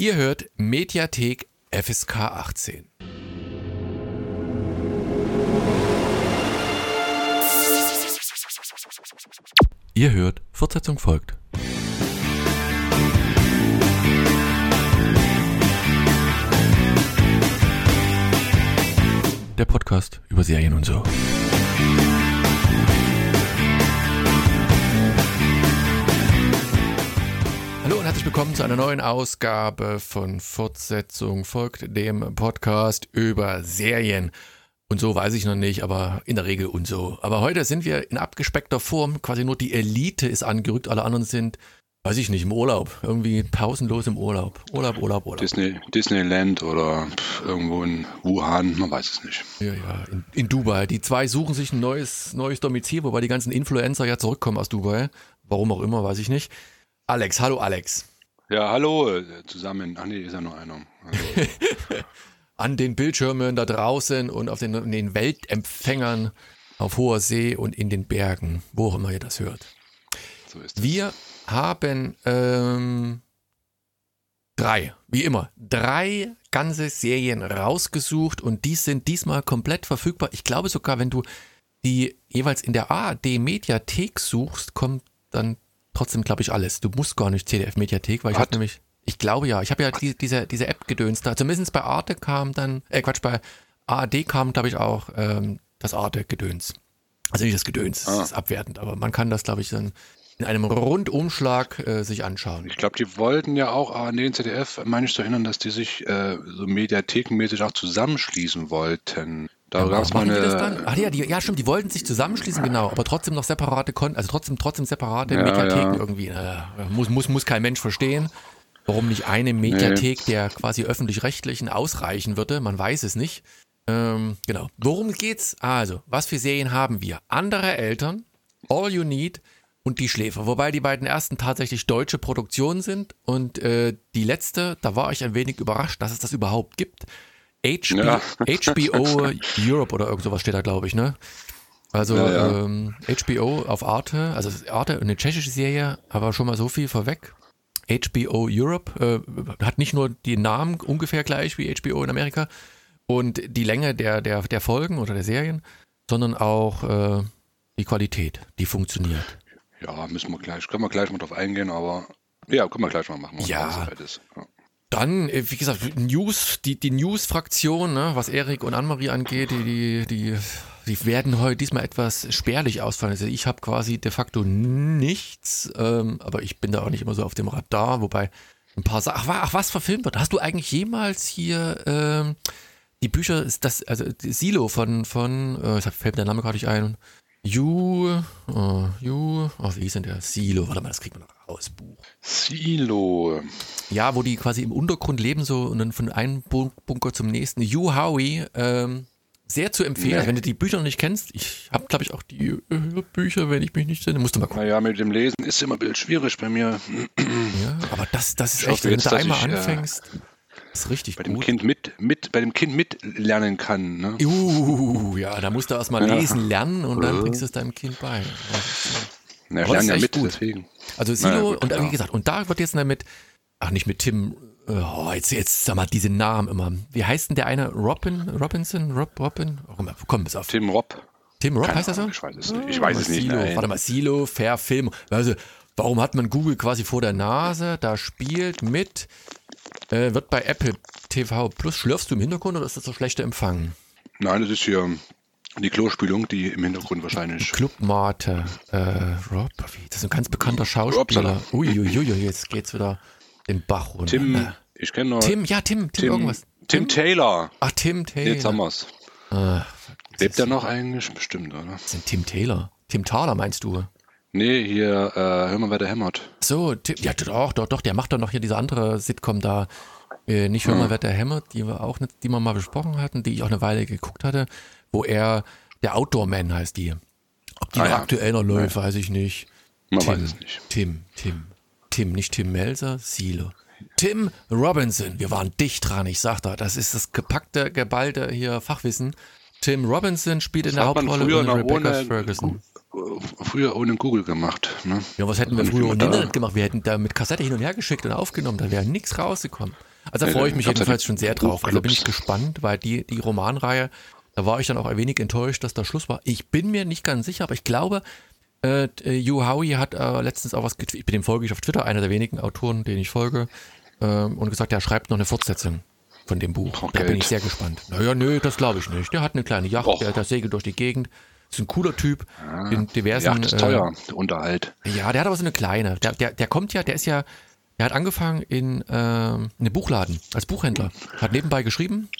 Ihr hört Mediathek FSK 18. Ihr hört, Fortsetzung folgt. Der Podcast über Serien und so. Herzlich willkommen zu einer neuen Ausgabe von Fortsetzung folgt dem Podcast über Serien. Und so weiß ich noch nicht, aber in der Regel und so. Aber heute sind wir in abgespeckter Form, quasi nur die Elite ist angerückt, alle anderen sind, weiß ich nicht, im Urlaub. Irgendwie pausenlos im Urlaub. Urlaub, Urlaub, Urlaub. Disney, Disneyland oder irgendwo in Wuhan, man weiß es nicht. Ja, ja, in, in, Dubai. Die zwei suchen sich ein neues, neues Domizil, wobei die ganzen Influencer ja zurückkommen aus Dubai. Warum auch immer, weiß ich nicht. Alex, hallo Alex. Ja, hallo äh, zusammen. Ach nee, ist ja nur einer. An den Bildschirmen da draußen und auf den, den Weltempfängern auf hoher See und in den Bergen, wo auch immer ihr das hört. So ist es. Wir haben ähm, drei, wie immer, drei ganze Serien rausgesucht und die sind diesmal komplett verfügbar. Ich glaube sogar, wenn du die jeweils in der ARD Mediathek suchst, kommt dann trotzdem, glaube ich, alles. Du musst gar nicht CDF Mediathek, weil ich habe nämlich ich glaube ja. Ich habe ja die, diese, diese App gedönst da. Zumindest bei Arte kam dann, äh Quatsch, bei ARD kam, glaube ich, auch ähm, das Arte-Gedöns. Also nicht das Gedöns, ah. das ist abwertend, aber man kann das, glaube ich, dann in einem Rundumschlag äh, sich anschauen. Ich glaube, die wollten ja auch ARD und ZDF, meine ich zu erinnern, dass die sich äh, so mediathekenmäßig auch zusammenschließen wollten. Da ja, gab es mal eine. Ach ja, die, ja, stimmt, die wollten sich zusammenschließen, genau, aber trotzdem noch separate Konten, also trotzdem, trotzdem separate ja, Mediatheken ja. irgendwie. Äh, muss, muss, muss kein Mensch verstehen. Warum nicht eine Mediathek nee. der quasi öffentlich-rechtlichen ausreichen würde, man weiß es nicht. Ähm, genau. Worum geht's? Also, was für Serien haben wir? Andere Eltern, All You Need und Die Schläfer. Wobei die beiden ersten tatsächlich deutsche Produktionen sind und äh, die letzte, da war ich ein wenig überrascht, dass es das überhaupt gibt. HBO, ja. HBO Europe oder irgend sowas steht da, glaube ich, ne? Also ja, ja. Ähm, HBO auf Arte, also Arte, eine tschechische Serie, aber schon mal so viel vorweg. HBO Europe äh, hat nicht nur die Namen ungefähr gleich wie HBO in Amerika und die Länge der, der, der Folgen oder der Serien, sondern auch äh, die Qualität, die funktioniert. Ja, müssen wir gleich, können wir gleich mal drauf eingehen, aber ja, können wir gleich mal machen. Ja. ja. Dann, äh, wie gesagt, News, die, die News-Fraktion, ne, was Erik und Annemarie angeht, die, die, die die werden heute diesmal etwas spärlich ausfallen. Also ich habe quasi de facto nichts, ähm, aber ich bin da auch nicht immer so auf dem Radar, wobei ein paar Sachen. Ach, ach, was verfilmt wird? Hast du eigentlich jemals hier ähm, die Bücher, ist das, also Silo von, von, äh, fällt mir der Name gerade nicht ein. You, uh, You, oh, wie ist denn der? Silo, warte mal, das kriegt man noch raus, Buch. Silo. Ja, wo die quasi im Untergrund leben so und dann von einem Bunker zum nächsten. You Howie, ähm, sehr zu empfehlen. Nee. Also wenn du die Bücher noch nicht kennst, ich habe, glaube ich, auch die Bücher, wenn ich mich nicht sinne, musst du mal gucken. Naja, mit dem Lesen ist immer ein bisschen schwierig bei mir. Ja, aber das, das ist ich echt, wenn jetzt, du einmal ich, anfängst, äh, ist richtig bei gut. Dem kind mit, mit, bei dem Kind mitlernen kann. Ne? Uh, ja, da musst du erstmal ja. lesen lernen und dann bringst du es deinem Kind bei. Na, ich lerne ja mit, gut. deswegen. Also Silo, naja, gut, und wie gesagt, und da wird jetzt damit, ach nicht mit Tim Oh, jetzt, jetzt sag mal diese Namen immer. Wie heißt denn der eine? Robin, Robinson? Rob, Robin? Oh, komm, bis auf. Tim Rob. Tim Rob Keine heißt er so? Ich weiß es nicht. Ich weiß es nicht. Warte mal, Silo, Fair Film. Also, warum hat man Google quasi vor der Nase? Da spielt mit, äh, wird bei Apple TV Plus. Schlürfst du im Hintergrund oder ist das so schlechter Empfang? Nein, das ist hier die Klospülung, die im Hintergrund wahrscheinlich. Clubmate. Äh, Rob, das ist ein ganz bekannter Schauspieler. Uiuiui, jetzt geht's wieder den Bach runter. Tim, äh. ich kenne noch. Tim, ja, Tim, Tim, Tim irgendwas. Tim, Tim, Taylor. Ach, Tim Taylor. Jetzt haben wir's. Ah, Lebt er noch eigentlich? Bestimmt, oder? Das ist Tim Taylor. Tim Thaler meinst du? Nee, hier, äh, hör mal, wer der hämmert. So, Tim, ja, doch, doch, doch, der macht doch noch hier diese andere Sitcom da. Äh, nicht Hör mal, hm. wer der hämmert, die wir auch, die wir mal besprochen hatten, die ich auch eine Weile geguckt hatte, wo er, der Outdoor-Man heißt die. Ob die ah, ja. aktuell noch läuft, ja. weiß ich nicht. Man Tim, weiß es nicht. Tim, Tim. Tim, nicht Tim Melzer, Silo. Tim Robinson, wir waren dicht dran, ich sag da, das ist das gepackte, geballte hier Fachwissen. Tim Robinson spielt das in der Hauptrolle noch Rebecca ohne, Ferguson. Früher ohne Google gemacht. Ne? Ja, was hätten wir früher ohne Internet gemacht? Wir hätten da mit Kassette hin und her geschickt und aufgenommen, da wäre nichts rausgekommen. Also da freue ich mich jedenfalls schon sehr drauf. Also da bin ich gespannt, weil die, die Romanreihe, da war ich dann auch ein wenig enttäuscht, dass da Schluss war. Ich bin mir nicht ganz sicher, aber ich glaube, äh, Hugh Howie hat äh, letztens auch was getwittert, ich bin dem folge ich auf Twitter, einer der wenigen Autoren, denen ich folge, äh, und gesagt, er schreibt noch eine Fortsetzung von dem Buch. Oh, da bin ich sehr gespannt. Naja, nö, das glaube ich nicht. Der hat eine kleine Yacht, der, der segelt durch die Gegend. Ist ein cooler Typ. Ja, in diversen. Yacht ist teuer, äh, Unterhalt. Ja, der hat aber so eine kleine. Der, der, der kommt ja, der ist ja, der hat angefangen in, äh, in einem Buchladen als Buchhändler. Hat nebenbei geschrieben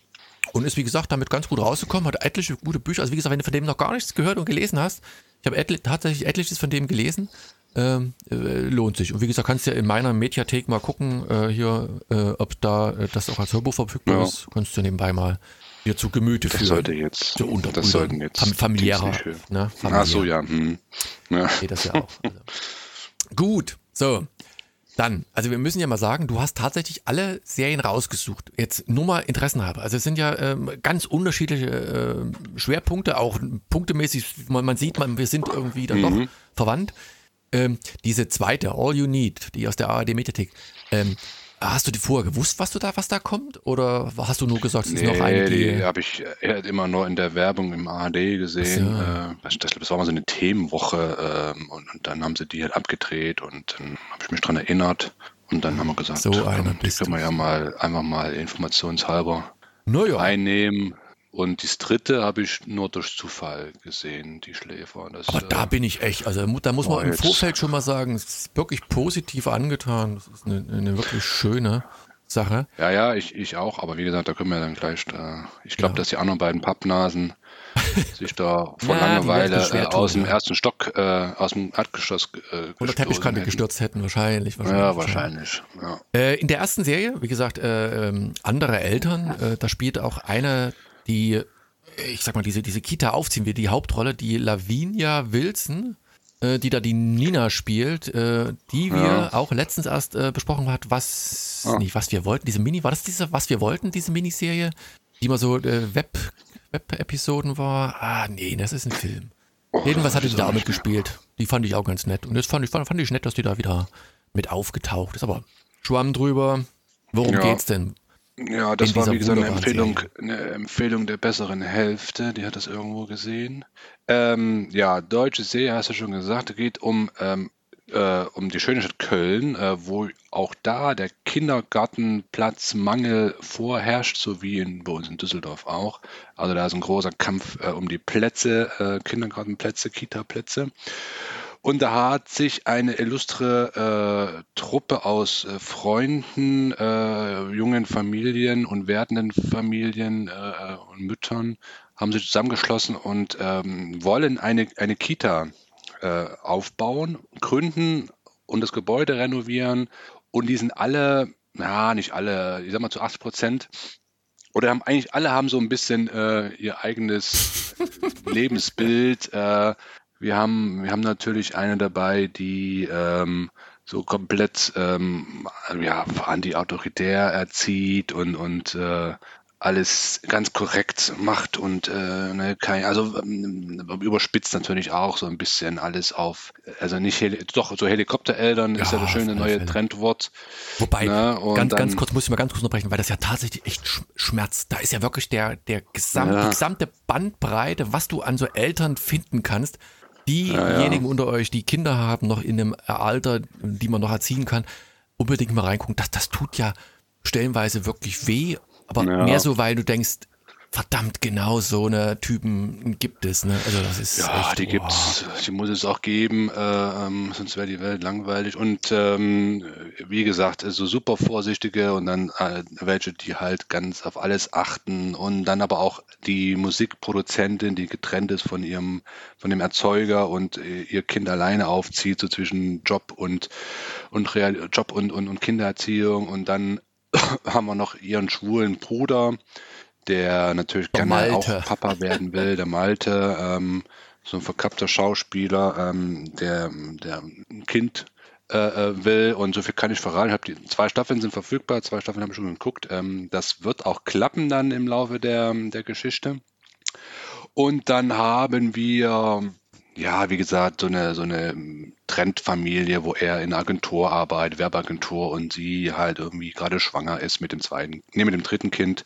und ist, wie gesagt, damit ganz gut rausgekommen, hat etliche gute Bücher. Also, wie gesagt, wenn du von dem noch gar nichts gehört und gelesen hast, ich habe etli tatsächlich etliches von dem gelesen. Ähm, äh, lohnt sich. Und wie gesagt, kannst du ja in meiner Mediathek mal gucken, äh, hier, äh, ob da äh, das auch als Hörbuch verfügbar ja. ist. Kannst du nebenbei mal dir zu Gemüte das führen. Sollte jetzt, so unter, das unter, sollten jetzt familiärer. Ne, familiär. Ach so, ja. Hm. ja. Geht das ja auch. Also. Gut, so. Dann, also wir müssen ja mal sagen, du hast tatsächlich alle Serien rausgesucht. Jetzt nur mal Interessen habe. Also es sind ja ähm, ganz unterschiedliche äh, Schwerpunkte, auch punktemäßig. Man, man sieht, man, wir sind irgendwie dann mhm. doch verwandt. Ähm, diese zweite, All You Need, die aus der ARD Mediathek, ähm, Hast du die vorher gewusst, was du da, was da kommt? Oder hast du nur gesagt, es nee, ist noch eine, die. die habe ich immer nur in der Werbung im ARD gesehen. So. Äh, das war mal so eine Themenwoche äh, und, und, dann haben sie die halt abgedreht und dann habe ich mich dran erinnert und dann haben wir gesagt, so einer die können wir ja mal einfach mal informationshalber naja. einnehmen. Und das dritte habe ich nur durch Zufall gesehen, die Schläfer. Das, Aber da äh, bin ich echt, also da muss man im Vorfeld schon mal sagen, es ist wirklich positiv angetan. Das ist eine, eine wirklich schöne Sache. Ja, ja, ich, ich auch, aber wie gesagt, da können wir dann gleich, äh, ich glaube, ja. dass die anderen beiden Pappnasen sich da vor ja, Langeweile äh, aus dem ersten Stock, äh, aus dem Erdgeschoss äh, Oder Teppichkante hätten. gestürzt hätten, wahrscheinlich. wahrscheinlich ja, wahrscheinlich. Äh, in der ersten Serie, wie gesagt, äh, ähm, andere Eltern, äh, da spielt auch eine die, ich sag mal, diese, diese Kita aufziehen wir, die Hauptrolle, die Lavinia Wilson, äh, die da die Nina spielt, äh, die wir ja. auch letztens erst äh, besprochen hat, was, ja. nicht, was wir wollten, diese Mini, war das diese, was wir wollten, diese Miniserie, die mal so äh, Web, Web-Episoden war? Ah, nee, das ist ein Film. Oh, Jedenfalls hatte die da mitgespielt. Die fand ich auch ganz nett. Und jetzt fand ich, fand, fand ich nett, dass die da wieder mit aufgetaucht ist. Aber Schwamm drüber. Worum ja. geht's denn? Ja, das war wie gesagt eine Empfehlung, eine Empfehlung der besseren Hälfte. Die hat das irgendwo gesehen. Ähm, ja, deutsche Serie hast du schon gesagt. Geht um ähm, äh, um die schöne Stadt Köln, äh, wo auch da der Kindergartenplatzmangel vorherrscht, so wie in, bei uns in Düsseldorf auch. Also da ist ein großer Kampf äh, um die Plätze, äh, Kindergartenplätze, Kita-Plätze. Und da hat sich eine illustre äh, Truppe aus äh, Freunden, äh, jungen Familien und werdenden Familien äh, und Müttern haben sich zusammengeschlossen und ähm, wollen eine, eine Kita äh, aufbauen, gründen und das Gebäude renovieren. Und die sind alle, ja, nicht alle, ich sag mal zu 80 Prozent oder haben eigentlich alle haben so ein bisschen äh, ihr eigenes Lebensbild, äh, wir haben, wir haben natürlich eine dabei, die ähm, so komplett ähm, ja, anti-autoritär erzieht und, und äh, alles ganz korrekt macht und äh, ne, kein, also ähm, überspitzt natürlich auch so ein bisschen alles auf, also nicht Heli doch so Helikoptereltern ja, ist ja das schöne neue Fälle. Trendwort. Wobei, ne, ganz, dann, ganz kurz muss ich mal ganz kurz unterbrechen, weil das ja tatsächlich echt schmerzt. Da ist ja wirklich der, der gesamt, ja. die gesamte Bandbreite, was du an so Eltern finden kannst diejenigen ja, ja. unter euch, die Kinder haben, noch in einem Alter, die man noch erziehen kann, unbedingt mal reingucken. Das, das tut ja stellenweise wirklich weh, aber ja. mehr so, weil du denkst, verdammt, genau so eine Typen gibt es. Ne? Also das ist ja, echt, die oh. gibt's, die muss es auch geben, äh, ähm, sonst wäre die Welt langweilig. Und ähm, wie gesagt, so super vorsichtige und dann äh, welche, die halt ganz auf alles achten und dann aber auch die Musikproduzentin, die getrennt ist von ihrem, von dem Erzeuger und äh, ihr Kind alleine aufzieht, so zwischen Job und und Real, Job und, und, und Kindererziehung und dann haben wir noch ihren schwulen Bruder, der natürlich der gerne Malte. auch Papa werden will, der Malte, ähm, so ein verkappter Schauspieler, ähm, der, der ein Kind äh, äh will und so viel kann ich verraten. Ich die zwei Staffeln sind verfügbar, zwei Staffeln habe ich schon geguckt. Ähm, das wird auch klappen dann im Laufe der, der Geschichte. Und dann haben wir ja, wie gesagt, so eine, so eine Trendfamilie, wo er in einer Agentur arbeitet, Werbeagentur und sie halt irgendwie gerade schwanger ist mit dem zweiten, nee, mit dem dritten Kind.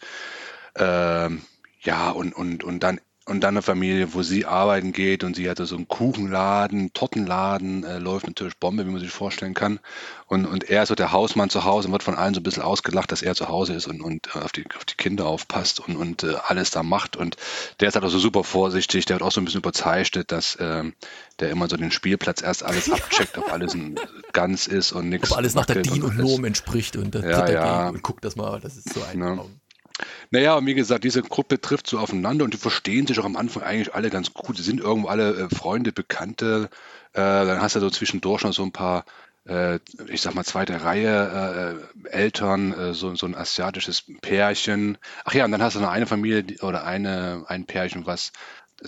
Ähm, ja, und, und, und dann und dann eine Familie, wo sie arbeiten geht und sie hatte so einen Kuchenladen, Tortenladen, äh, läuft natürlich Bombe, wie man sich vorstellen kann. Und, und er ist so der Hausmann zu Hause und wird von allen so ein bisschen ausgelacht, dass er zu Hause ist und, und äh, auf, die, auf die Kinder aufpasst und, und äh, alles da macht. Und der ist halt auch so super vorsichtig, der wird auch so ein bisschen überzeichnet, dass äh, der immer so den Spielplatz erst alles abcheckt, ob alles ein ganz ist und nichts. Ob alles nach der DIN und Norm entspricht und der ja, ja. und guckt das mal, das ist so ein ja. Naja, und wie gesagt, diese Gruppe trifft so aufeinander und die verstehen sich auch am Anfang eigentlich alle ganz gut. Die sind irgendwo alle äh, Freunde, Bekannte. Äh, dann hast du so zwischendurch noch so ein paar, äh, ich sag mal, zweite Reihe äh, Eltern, äh, so, so ein asiatisches Pärchen. Ach ja, und dann hast du noch eine Familie oder eine, ein Pärchen, was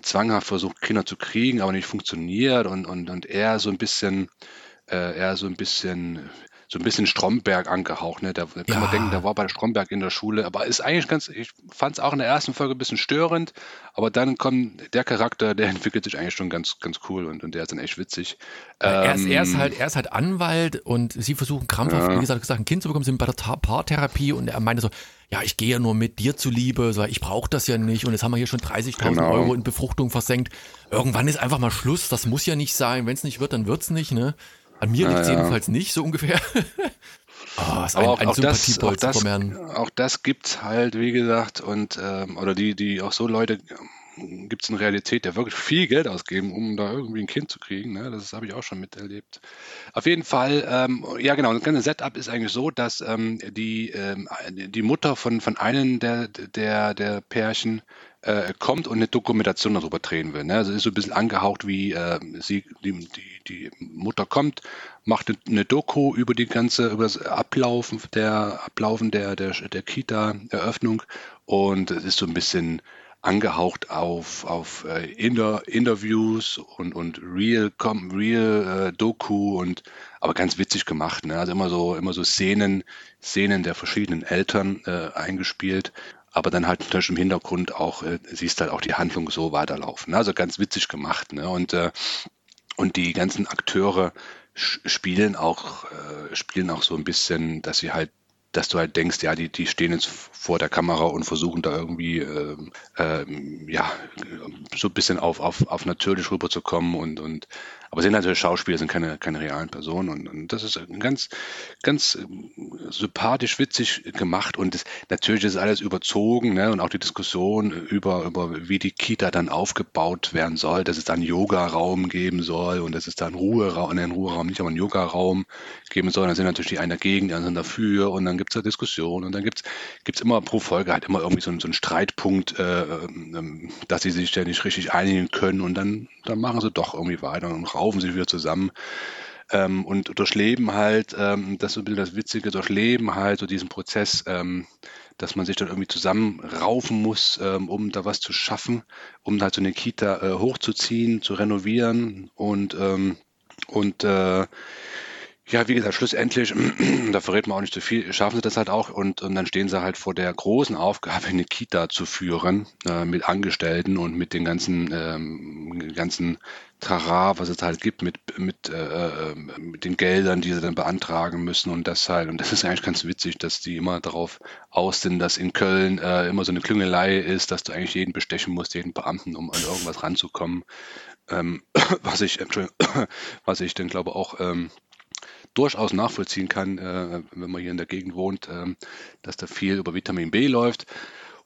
zwanghaft versucht, Kinder zu kriegen, aber nicht funktioniert und, und, und er so ein bisschen, äh, er so ein bisschen so ein bisschen Stromberg angehaucht. Ne? Da kann ja. man denken, der war bei Stromberg in der Schule, aber ist eigentlich ganz, ich fand es auch in der ersten Folge ein bisschen störend, aber dann kommt der Charakter, der entwickelt sich eigentlich schon ganz, ganz cool und, und der ist dann echt witzig. Ja, er, ist, er, ist, ähm, halt, er ist halt Anwalt und sie versuchen krampfhaft, ja. wie gesagt, ein Kind zu bekommen, sind bei der Paartherapie und er meinte so, ja, ich gehe ja nur mit dir zuliebe, so, ich brauche das ja nicht und jetzt haben wir hier schon 30.000 genau. Euro in Befruchtung versenkt. Irgendwann ist einfach mal Schluss, das muss ja nicht sein, wenn es nicht wird, dann wird es nicht, ne? An mir liegt es jedenfalls nicht, so ungefähr. oh, ist ein, auch, ein auch das, auch das, auch das gibt's halt, wie gesagt, und ähm, oder die, die auch so Leute ähm, gibt es in Realität, der wirklich viel Geld ausgeben, um da irgendwie ein Kind zu kriegen. Ne? Das habe ich auch schon miterlebt. Auf jeden Fall, ähm, ja genau, das ganze Setup ist eigentlich so, dass ähm, die, ähm, die Mutter von, von einem der, der, der Pärchen äh, kommt und eine Dokumentation darüber drehen will. Ne? Also ist so ein bisschen angehaucht, wie äh, sie, die, die, die Mutter kommt, macht eine Doku über die ganze, über das Ablaufen der Ablaufen der, der, der Kita-Eröffnung und es ist so ein bisschen angehaucht auf, auf äh, Inter Interviews und, und Real, Real äh, Doku und aber ganz witzig gemacht. Ne? Also immer so, immer so Szenen, Szenen der verschiedenen Eltern äh, eingespielt aber dann halt natürlich im Hintergrund auch, äh, siehst halt auch die Handlung so weiterlaufen. Ne? Also ganz witzig gemacht. Ne? Und, äh, und die ganzen Akteure spielen auch, äh, spielen auch so ein bisschen, dass sie halt dass du halt denkst, ja, die, die stehen jetzt vor der Kamera und versuchen da irgendwie, äh, äh, ja, so ein bisschen auf, auf, auf natürlich rüberzukommen und, und aber sind natürlich Schauspieler, sind keine, keine realen Personen und, und das ist ganz, ganz ähm, sympathisch, witzig gemacht und das, natürlich ist alles überzogen ne? und auch die Diskussion über, über wie die Kita dann aufgebaut werden soll, dass es dann Yoga-Raum geben soll und dass es dann Ruheraum, einen Ruheraum nicht, aber einen Yoga-Raum geben soll. Dann sind natürlich die einen dagegen, die anderen dafür und dann gibt es da Diskussionen und dann gibt es immer pro Folge halt immer irgendwie so, so einen Streitpunkt, äh, äh, dass sie sich ja nicht richtig einigen können und dann, dann machen sie doch irgendwie weiter und raufen sich wieder zusammen. Ähm, und durchleben halt, ähm, das ist so ein bisschen das Witzige, durchleben halt so diesen Prozess, ähm, dass man sich dann irgendwie zusammenraufen muss, ähm, um da was zu schaffen, um halt so eine Kita äh, hochzuziehen, zu renovieren und, ähm, und äh, ja, wie gesagt, schlussendlich, da verrät man auch nicht zu viel, schaffen sie das halt auch und, und dann stehen sie halt vor der großen Aufgabe, eine Kita zu führen, äh, mit Angestellten und mit den ganzen, ähm, ganzen Trara, was es halt gibt, mit, mit, äh, äh, mit den Geldern, die sie dann beantragen müssen und das halt. Und das ist eigentlich ganz witzig, dass die immer darauf aus sind, dass in Köln äh, immer so eine Klüngelei ist, dass du eigentlich jeden bestechen musst, jeden Beamten, um an irgendwas ranzukommen. Ähm, was ich, was ich dann glaube auch ähm, durchaus nachvollziehen kann, äh, wenn man hier in der Gegend wohnt, äh, dass da viel über Vitamin B läuft.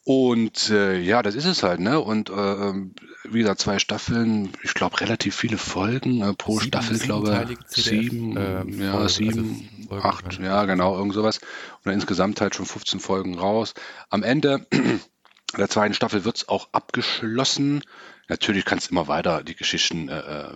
Und äh, ja, das ist es halt, ne? Und äh, ähm, wie gesagt, zwei Staffeln, ich glaube relativ viele Folgen äh, pro sieben, Staffel, glaube ich. Sieben, äh, ja, Folgen, sieben, also acht, ja, genau, irgend sowas. Und insgesamt halt schon 15 Folgen raus. Am Ende der zweiten Staffel wird es auch abgeschlossen. Natürlich kannst du immer weiter die Geschichten äh, äh,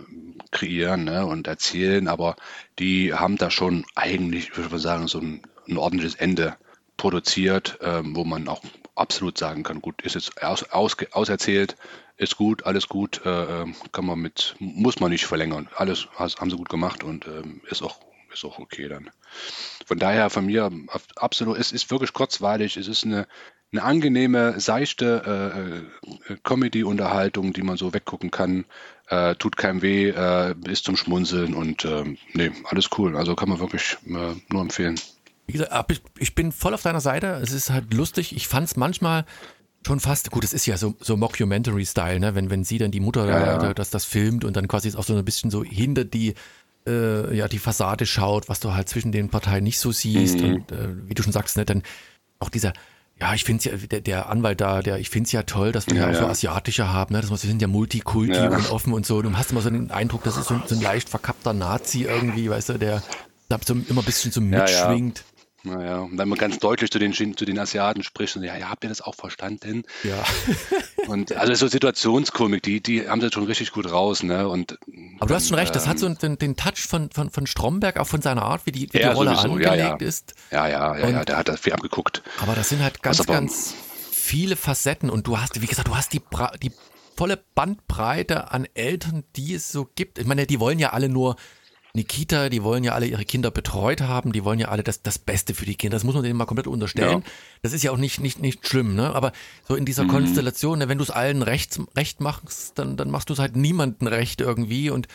kreieren ne, und erzählen, aber die haben da schon eigentlich, würde ich mal sagen, so ein, ein ordentliches Ende produziert, ähm, wo man auch absolut sagen kann, gut, ist jetzt aus, aus, auserzählt, ist gut, alles gut, äh, ähm, kann man mit, muss man nicht verlängern. Alles haben sie gut gemacht und ähm, ist auch ist auch okay dann. Von daher von mir absolut, es ist wirklich kurzweilig, es ist eine, eine angenehme, seichte äh, äh, Comedy-Unterhaltung, die man so weggucken kann. Äh, tut keinem weh, äh, ist zum Schmunzeln und äh, nee, alles cool. Also kann man wirklich äh, nur empfehlen. Wie gesagt, ich, ich bin voll auf deiner Seite. Es ist halt lustig. Ich fand es manchmal schon fast, gut, es ist ja so, so Mockumentary-Style, ne? wenn, wenn sie dann die Mutter ja, da, ja. das, das filmt und dann quasi auch so ein bisschen so hinter die, äh, ja, die Fassade schaut, was du halt zwischen den Parteien nicht so siehst. Mhm. Und äh, wie du schon sagst, ne, dann auch dieser, ja, ich finde ja, der, der, Anwalt da, der, ich finde es ja toll, dass wir ja, ja auch so asiatische haben, ne? Das wir sind ja Multikulti ja. und offen und so. Du hast immer so den Eindruck, das ist so, so ein leicht verkappter Nazi irgendwie, weißt du, der da so immer ein bisschen so mitschwingt. Naja, und wenn man ganz deutlich zu den, zu den Asiaten spricht, und ja, ja, habt ihr das auch verstanden? Ja. und also so Situationskomik, die, die haben sie schon richtig gut raus, ne? Und, Aber du hast schon recht, das hat so ähm, den, den Touch von, von, von Stromberg, auch von seiner Art, wie die, wie ja, die Rolle sowieso, angelegt ja, ja. ist. Ja, ja, ja, und, ja, der hat das viel abgeguckt. Aber das sind halt ganz, ganz viele Facetten und du hast, wie gesagt, du hast die, die volle Bandbreite an Eltern, die es so gibt. Ich meine, die wollen ja alle nur Nikita, die wollen ja alle ihre Kinder betreut haben, die wollen ja alle das, das Beste für die Kinder. Das muss man denen mal komplett unterstellen. Ja. Das ist ja auch nicht, nicht, nicht schlimm, ne? Aber so in dieser mhm. Konstellation, ne, wenn du es allen recht, recht machst, dann, dann machst du es halt niemandem recht irgendwie. Und,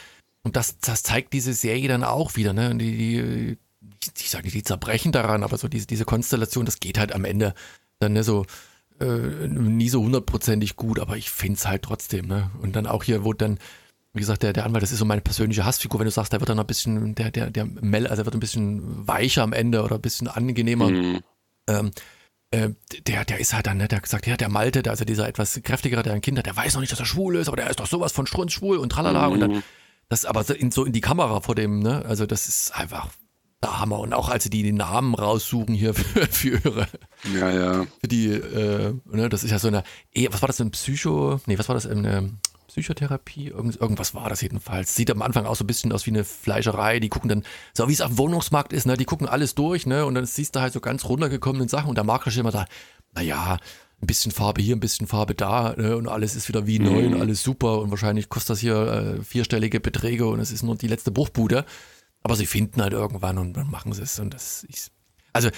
und das, das zeigt diese Serie dann auch wieder, ne? Die, die, ich sage nicht, die zerbrechen daran, aber so diese, diese Konstellation, das geht halt am Ende dann ne, so äh, nie so hundertprozentig gut, aber ich finde es halt trotzdem, ne? Und dann auch hier, wo dann wie gesagt, der, der Anwalt, das ist so meine persönliche Hassfigur, wenn du sagst, der wird dann ein bisschen, der, der, der Mel, also der wird ein bisschen weicher am Ende oder ein bisschen angenehmer. Mhm. Ähm, äh, der, der ist halt dann, ne, der hat gesagt, ja, der Malte, der, also dieser etwas kräftigere, der ein Kind hat, der weiß noch nicht, dass er schwul ist, aber der ist doch sowas von strunzschwul und tralala mhm. und dann, mhm. das aber so in, so in die Kamera vor dem, ne, also das ist einfach der Hammer und auch als sie die, die Namen raussuchen hier für, für ihre, ja, ja. Für die, äh, ne, das ist ja so eine, was war das, ein Psycho, nee, was war das, eine, Psychotherapie, irgend, irgendwas war das jedenfalls. Sieht am Anfang auch so ein bisschen aus wie eine Fleischerei. Die gucken dann, so wie es auf dem Wohnungsmarkt ist, ne, die gucken alles durch, ne, und dann siehst du halt so ganz runtergekommene Sachen und der Makler steht immer da, naja, ein bisschen Farbe hier, ein bisschen Farbe da, ne, und alles ist wieder wie neu mhm. und alles super und wahrscheinlich kostet das hier äh, vierstellige Beträge und es ist nur die letzte Bruchbude. Aber sie finden halt irgendwann und dann machen sie es und das ist, also,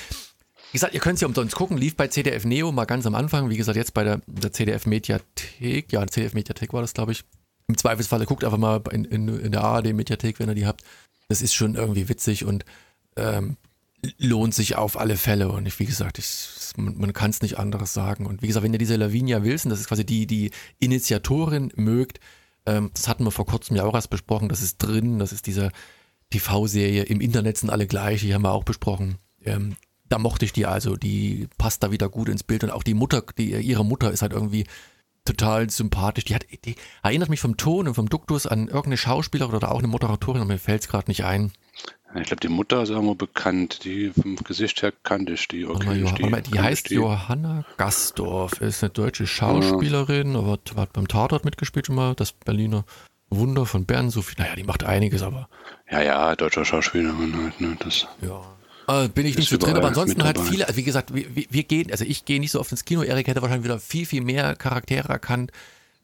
wie gesagt, ihr könnt ja umsonst gucken, lief bei CDF Neo mal ganz am Anfang. Wie gesagt, jetzt bei der, der CDF Mediathek. Ja, CDF Mediathek war das, glaube ich. Im Zweifelsfalle guckt einfach mal in, in, in der ARD Mediathek, wenn ihr die habt. Das ist schon irgendwie witzig und ähm, lohnt sich auf alle Fälle. Und ich, wie gesagt, ich, man, man kann es nicht anderes sagen. Und wie gesagt, wenn ihr diese Lavinia Wilson, das ist quasi die, die Initiatorin mögt, ähm, das hatten wir vor kurzem ja auch erst besprochen, das ist drin, das ist diese TV-Serie, im Internet sind alle gleich, die haben wir auch besprochen. Ähm, da mochte ich die also, die passt da wieder gut ins Bild und auch die Mutter, die, ihre Mutter ist halt irgendwie total sympathisch. Die hat, die erinnert mich vom Ton und vom Duktus an irgendeine Schauspielerin oder auch eine Moderatorin, aber mir fällt es gerade nicht ein. Ich glaube, die Mutter ist irgendwo bekannt. Die vom Gesicht her kannte ich die. Okay, Johann, die, mal, die heißt die. Johanna Gastorf, ist eine deutsche Schauspielerin, ja. aber hat beim Tatort mitgespielt schon mal, das Berliner Wunder von Bern, so viel. Naja, die macht einiges, aber. Ja, ja, deutscher Schauspielerin halt, ne? Das. Ja. Äh, bin ich nicht so drin, aber ansonsten halt viele, also wie gesagt, wir, wir, gehen, also ich gehe nicht so oft ins Kino, Erik hätte wahrscheinlich wieder viel, viel mehr Charaktere erkannt.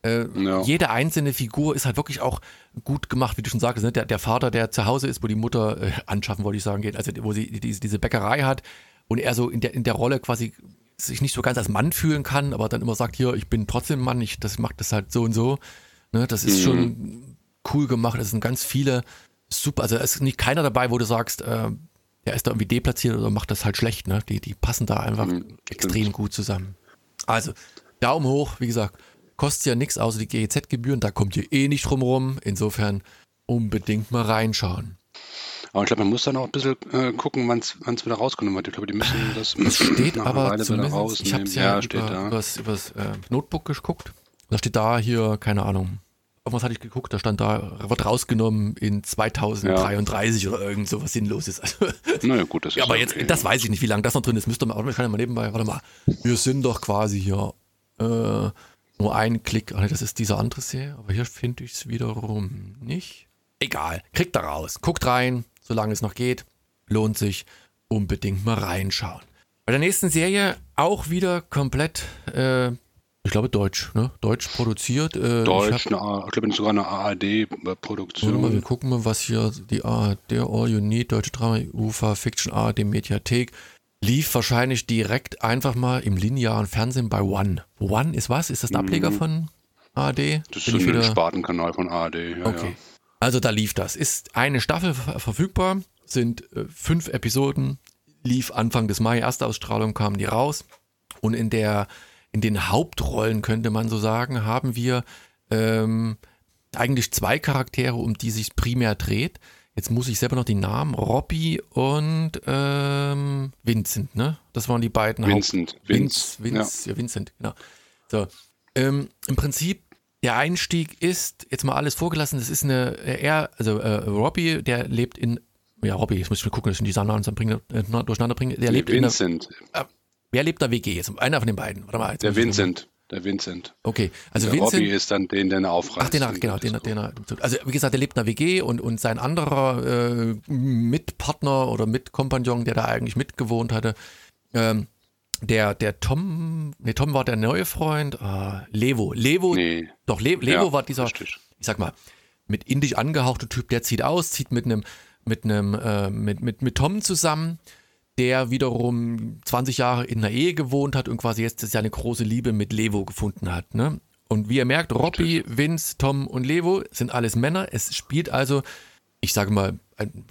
Äh, ja. Jede einzelne Figur ist halt wirklich auch gut gemacht, wie du schon sagst, ne? der, der Vater, der zu Hause ist, wo die Mutter äh, anschaffen, wollte ich sagen, geht, also wo sie diese, diese Bäckerei hat und er so in der, in der Rolle quasi sich nicht so ganz als Mann fühlen kann, aber dann immer sagt, hier, ich bin trotzdem Mann, ich das macht das halt so und so. Ne? Das ist mhm. schon cool gemacht. Es sind ganz viele super, also es ist nicht keiner dabei, wo du sagst, äh, der ist da irgendwie deplatziert oder macht das halt schlecht. Ne? Die, die passen da einfach mhm, extrem gut zusammen. Also, Daumen hoch, wie gesagt, kostet ja nichts außer die GEZ-Gebühren, da kommt ihr eh nicht drum rum. Insofern unbedingt mal reinschauen. Aber ich glaube, man muss dann auch ein bisschen äh, gucken, wann es wieder rausgenommen wird. Ich glaube, die müssen das. Das steht aber zumindest, ich habe es ja, ja über, übers, übers äh, Notebook geguckt. Da steht da hier, keine Ahnung, was hatte ich geguckt, da stand da, wird rausgenommen in 2033 ja. oder irgend so was Sinnloses. Also, naja, gut, das ist ja, Aber jetzt, okay. das weiß ich nicht, wie lange das noch drin ist. Müsste man, aber ich kann ja mal nebenbei, warte mal, wir sind doch quasi hier äh, nur ein Klick. Ach, das ist diese andere Serie, aber hier finde ich es wiederum nicht. Egal, kriegt da raus. Guckt rein, solange es noch geht. Lohnt sich. Unbedingt mal reinschauen. Bei der nächsten Serie auch wieder komplett äh, Ich glaube Deutsch, ne? Deutsch produziert. Äh, Deutsch, ich, hab, ich glaube sogar eine ARD-Produktion. Wir gucken mal, was hier die ARD All You Need, Deutsche Drama, UFA, Fiction, ARD Mediathek. Lief wahrscheinlich direkt einfach mal im linearen Fernsehen bei One. One ist was? Ist das der Ableger mhm. von ARD? Das Bin ist ein wieder... Spartenkanal von ARD, ja, Okay. Ja. Also da lief das. Ist eine Staffel verfügbar, sind äh, fünf Episoden, lief Anfang des Mai, erste Ausstrahlung kamen die raus. Und in der in den Hauptrollen, könnte man so sagen, haben wir ähm, eigentlich zwei Charaktere, um die sich primär dreht. Jetzt muss ich selber noch die Namen, Robbie und ähm, Vincent, ne? Das waren die beiden Vincent, Haupt Vince, Vince, Vince ja. ja. Vincent, genau. So, ähm, im Prinzip der Einstieg ist jetzt mal alles vorgelassen. Das ist eine er, also äh, Robbie, der lebt in ja Robbie, jetzt muss ich mal gucken, dass ich die Namen äh, durcheinander bringe. Der lebt Vincent. in einer, äh, Wer lebt da WG jetzt? Einer von den beiden. Warte mal, der Vincent. Der Vincent. Okay, also der Vincent. Hobby ist dann den, den er aufreißt. Ach, den er, genau, den, den er, also wie gesagt, der lebt in der WG und, und sein anderer äh, Mitpartner oder Mitkompagnon, der da eigentlich mitgewohnt hatte, ähm, der, der Tom, nee, Tom war der neue Freund, äh, Levo. Levo, nee. doch, Le, Levo ja, war dieser, richtig. ich sag mal, mit indisch angehauchter Typ, der zieht aus, zieht mit einem, mit einem, äh, mit, mit, mit Tom zusammen der wiederum 20 Jahre in einer Ehe gewohnt hat und quasi jetzt seine große Liebe mit Levo gefunden hat. Ne? Und wie ihr merkt, Robbie, Vince, Tom und Levo sind alles Männer. Es spielt also, ich sage mal, ein,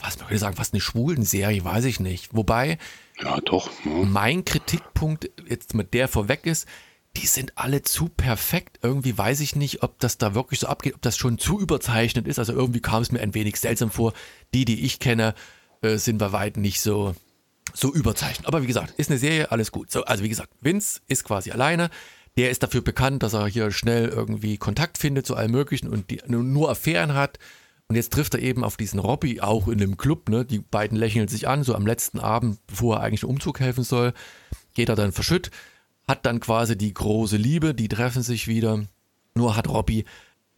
was man könnte sagen, fast eine schwulen Serie, weiß ich nicht. Wobei, ja, doch. Ja. Mein Kritikpunkt, jetzt mit der vorweg ist, die sind alle zu perfekt. Irgendwie weiß ich nicht, ob das da wirklich so abgeht, ob das schon zu überzeichnet ist. Also irgendwie kam es mir ein wenig seltsam vor. Die, die ich kenne, äh, sind bei weitem nicht so, so überzeichnet. Aber wie gesagt, ist eine Serie, alles gut. So, also wie gesagt, Vince ist quasi alleine. Der ist dafür bekannt, dass er hier schnell irgendwie Kontakt findet zu allem Möglichen und die, nur Affären hat. Und jetzt trifft er eben auf diesen Robbie auch in dem Club. Ne? Die beiden lächeln sich an, so am letzten Abend, bevor er eigentlich Umzug helfen soll. Geht er dann verschütt, hat dann quasi die große Liebe, die treffen sich wieder. Nur hat Robbie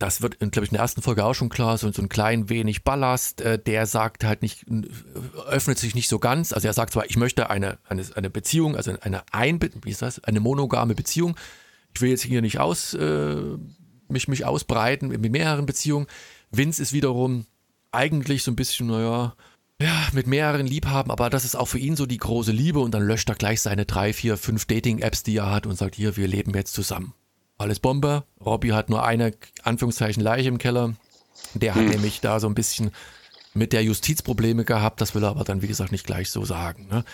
das wird, glaube ich, in der ersten Folge auch schon klar, so, so ein klein wenig Ballast, äh, der sagt halt nicht, öffnet sich nicht so ganz. Also er sagt zwar, ich möchte eine, eine, eine Beziehung, also eine ein, wie ist das, eine monogame Beziehung. Ich will jetzt hier nicht aus, äh, mich, mich ausbreiten mit mehreren Beziehungen. Vince ist wiederum eigentlich so ein bisschen, naja, ja, mit mehreren Liebhaben, aber das ist auch für ihn so die große Liebe und dann löscht er gleich seine drei, vier, fünf Dating-Apps, die er hat und sagt, hier, wir leben jetzt zusammen alles Bombe. Robbie hat nur eine, Anführungszeichen, Leiche im Keller. Der hat hm. nämlich da so ein bisschen mit der Justiz Probleme gehabt. Das will er aber dann, wie gesagt, nicht gleich so sagen. Ne?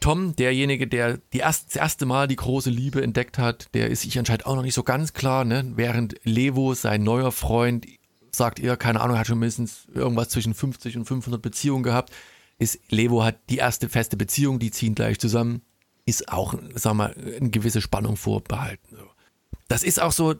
Tom, derjenige, der die erst, das erste Mal die große Liebe entdeckt hat, der ist sich anscheinend auch noch nicht so ganz klar. Ne? Während Levo, sein neuer Freund, sagt ihr, keine Ahnung, hat schon mindestens irgendwas zwischen 50 und 500 Beziehungen gehabt. Ist Levo hat die erste feste Beziehung, die ziehen gleich zusammen. Ist auch, sag mal, eine gewisse Spannung vorbehalten. So das ist auch so,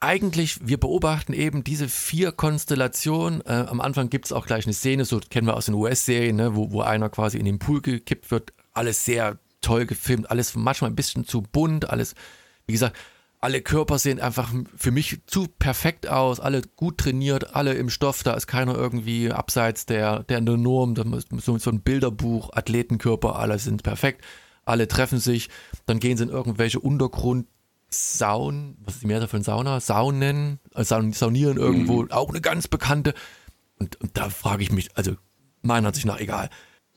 eigentlich, wir beobachten eben diese vier Konstellationen. Äh, am Anfang gibt es auch gleich eine Szene, so kennen wir aus den US-Serien, ne, wo, wo einer quasi in den Pool gekippt wird. Alles sehr toll gefilmt, alles manchmal ein bisschen zu bunt, alles, wie gesagt, alle Körper sehen einfach für mich zu perfekt aus, alle gut trainiert, alle im Stoff, da ist keiner irgendwie abseits der, der Norm, so, so ein Bilderbuch, Athletenkörper, alle sind perfekt, alle treffen sich, dann gehen sie in irgendwelche Untergrund, Saun, was ist die Mehrzahl von Sauna? Saunen, äh, Saunieren irgendwo, mhm. auch eine ganz bekannte. Und, und da frage ich mich, also meiner Ansicht nach egal.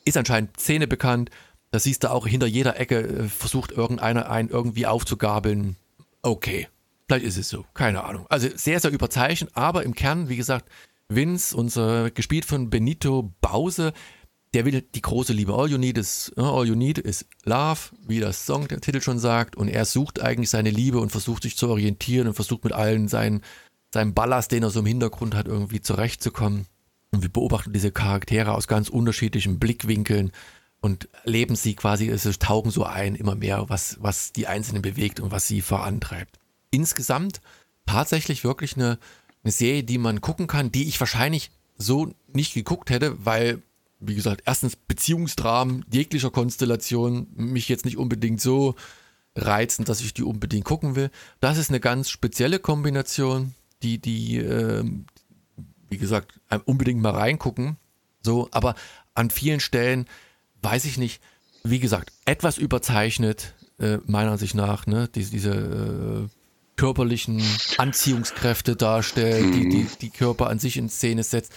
Ist anscheinend Szene bekannt. Da siehst du auch hinter jeder Ecke, äh, versucht irgendeiner einen irgendwie aufzugabeln. Okay, vielleicht ist es so, keine Ahnung. Also sehr, sehr überzeichnet, aber im Kern, wie gesagt, Vince, unser gespielt von Benito Bause, der will die große Liebe. All you need is, all you need is love, wie das Song, der Titel schon sagt. Und er sucht eigentlich seine Liebe und versucht sich zu orientieren und versucht mit allen seinen, seinem Ballast, den er so im Hintergrund hat, irgendwie zurechtzukommen. Und wir beobachten diese Charaktere aus ganz unterschiedlichen Blickwinkeln und leben sie quasi, also tauchen so ein, immer mehr, was, was die Einzelnen bewegt und was sie vorantreibt. Insgesamt tatsächlich wirklich eine, eine Serie, die man gucken kann, die ich wahrscheinlich so nicht geguckt hätte, weil wie gesagt, erstens Beziehungsdramen jeglicher Konstellation mich jetzt nicht unbedingt so reizen, dass ich die unbedingt gucken will. Das ist eine ganz spezielle Kombination, die, die, äh, wie gesagt, unbedingt mal reingucken. So, aber an vielen Stellen weiß ich nicht, wie gesagt, etwas überzeichnet, äh, meiner Ansicht nach, ne, diese, diese äh, körperlichen Anziehungskräfte darstellt, mhm. die, die die Körper an sich in Szene setzt,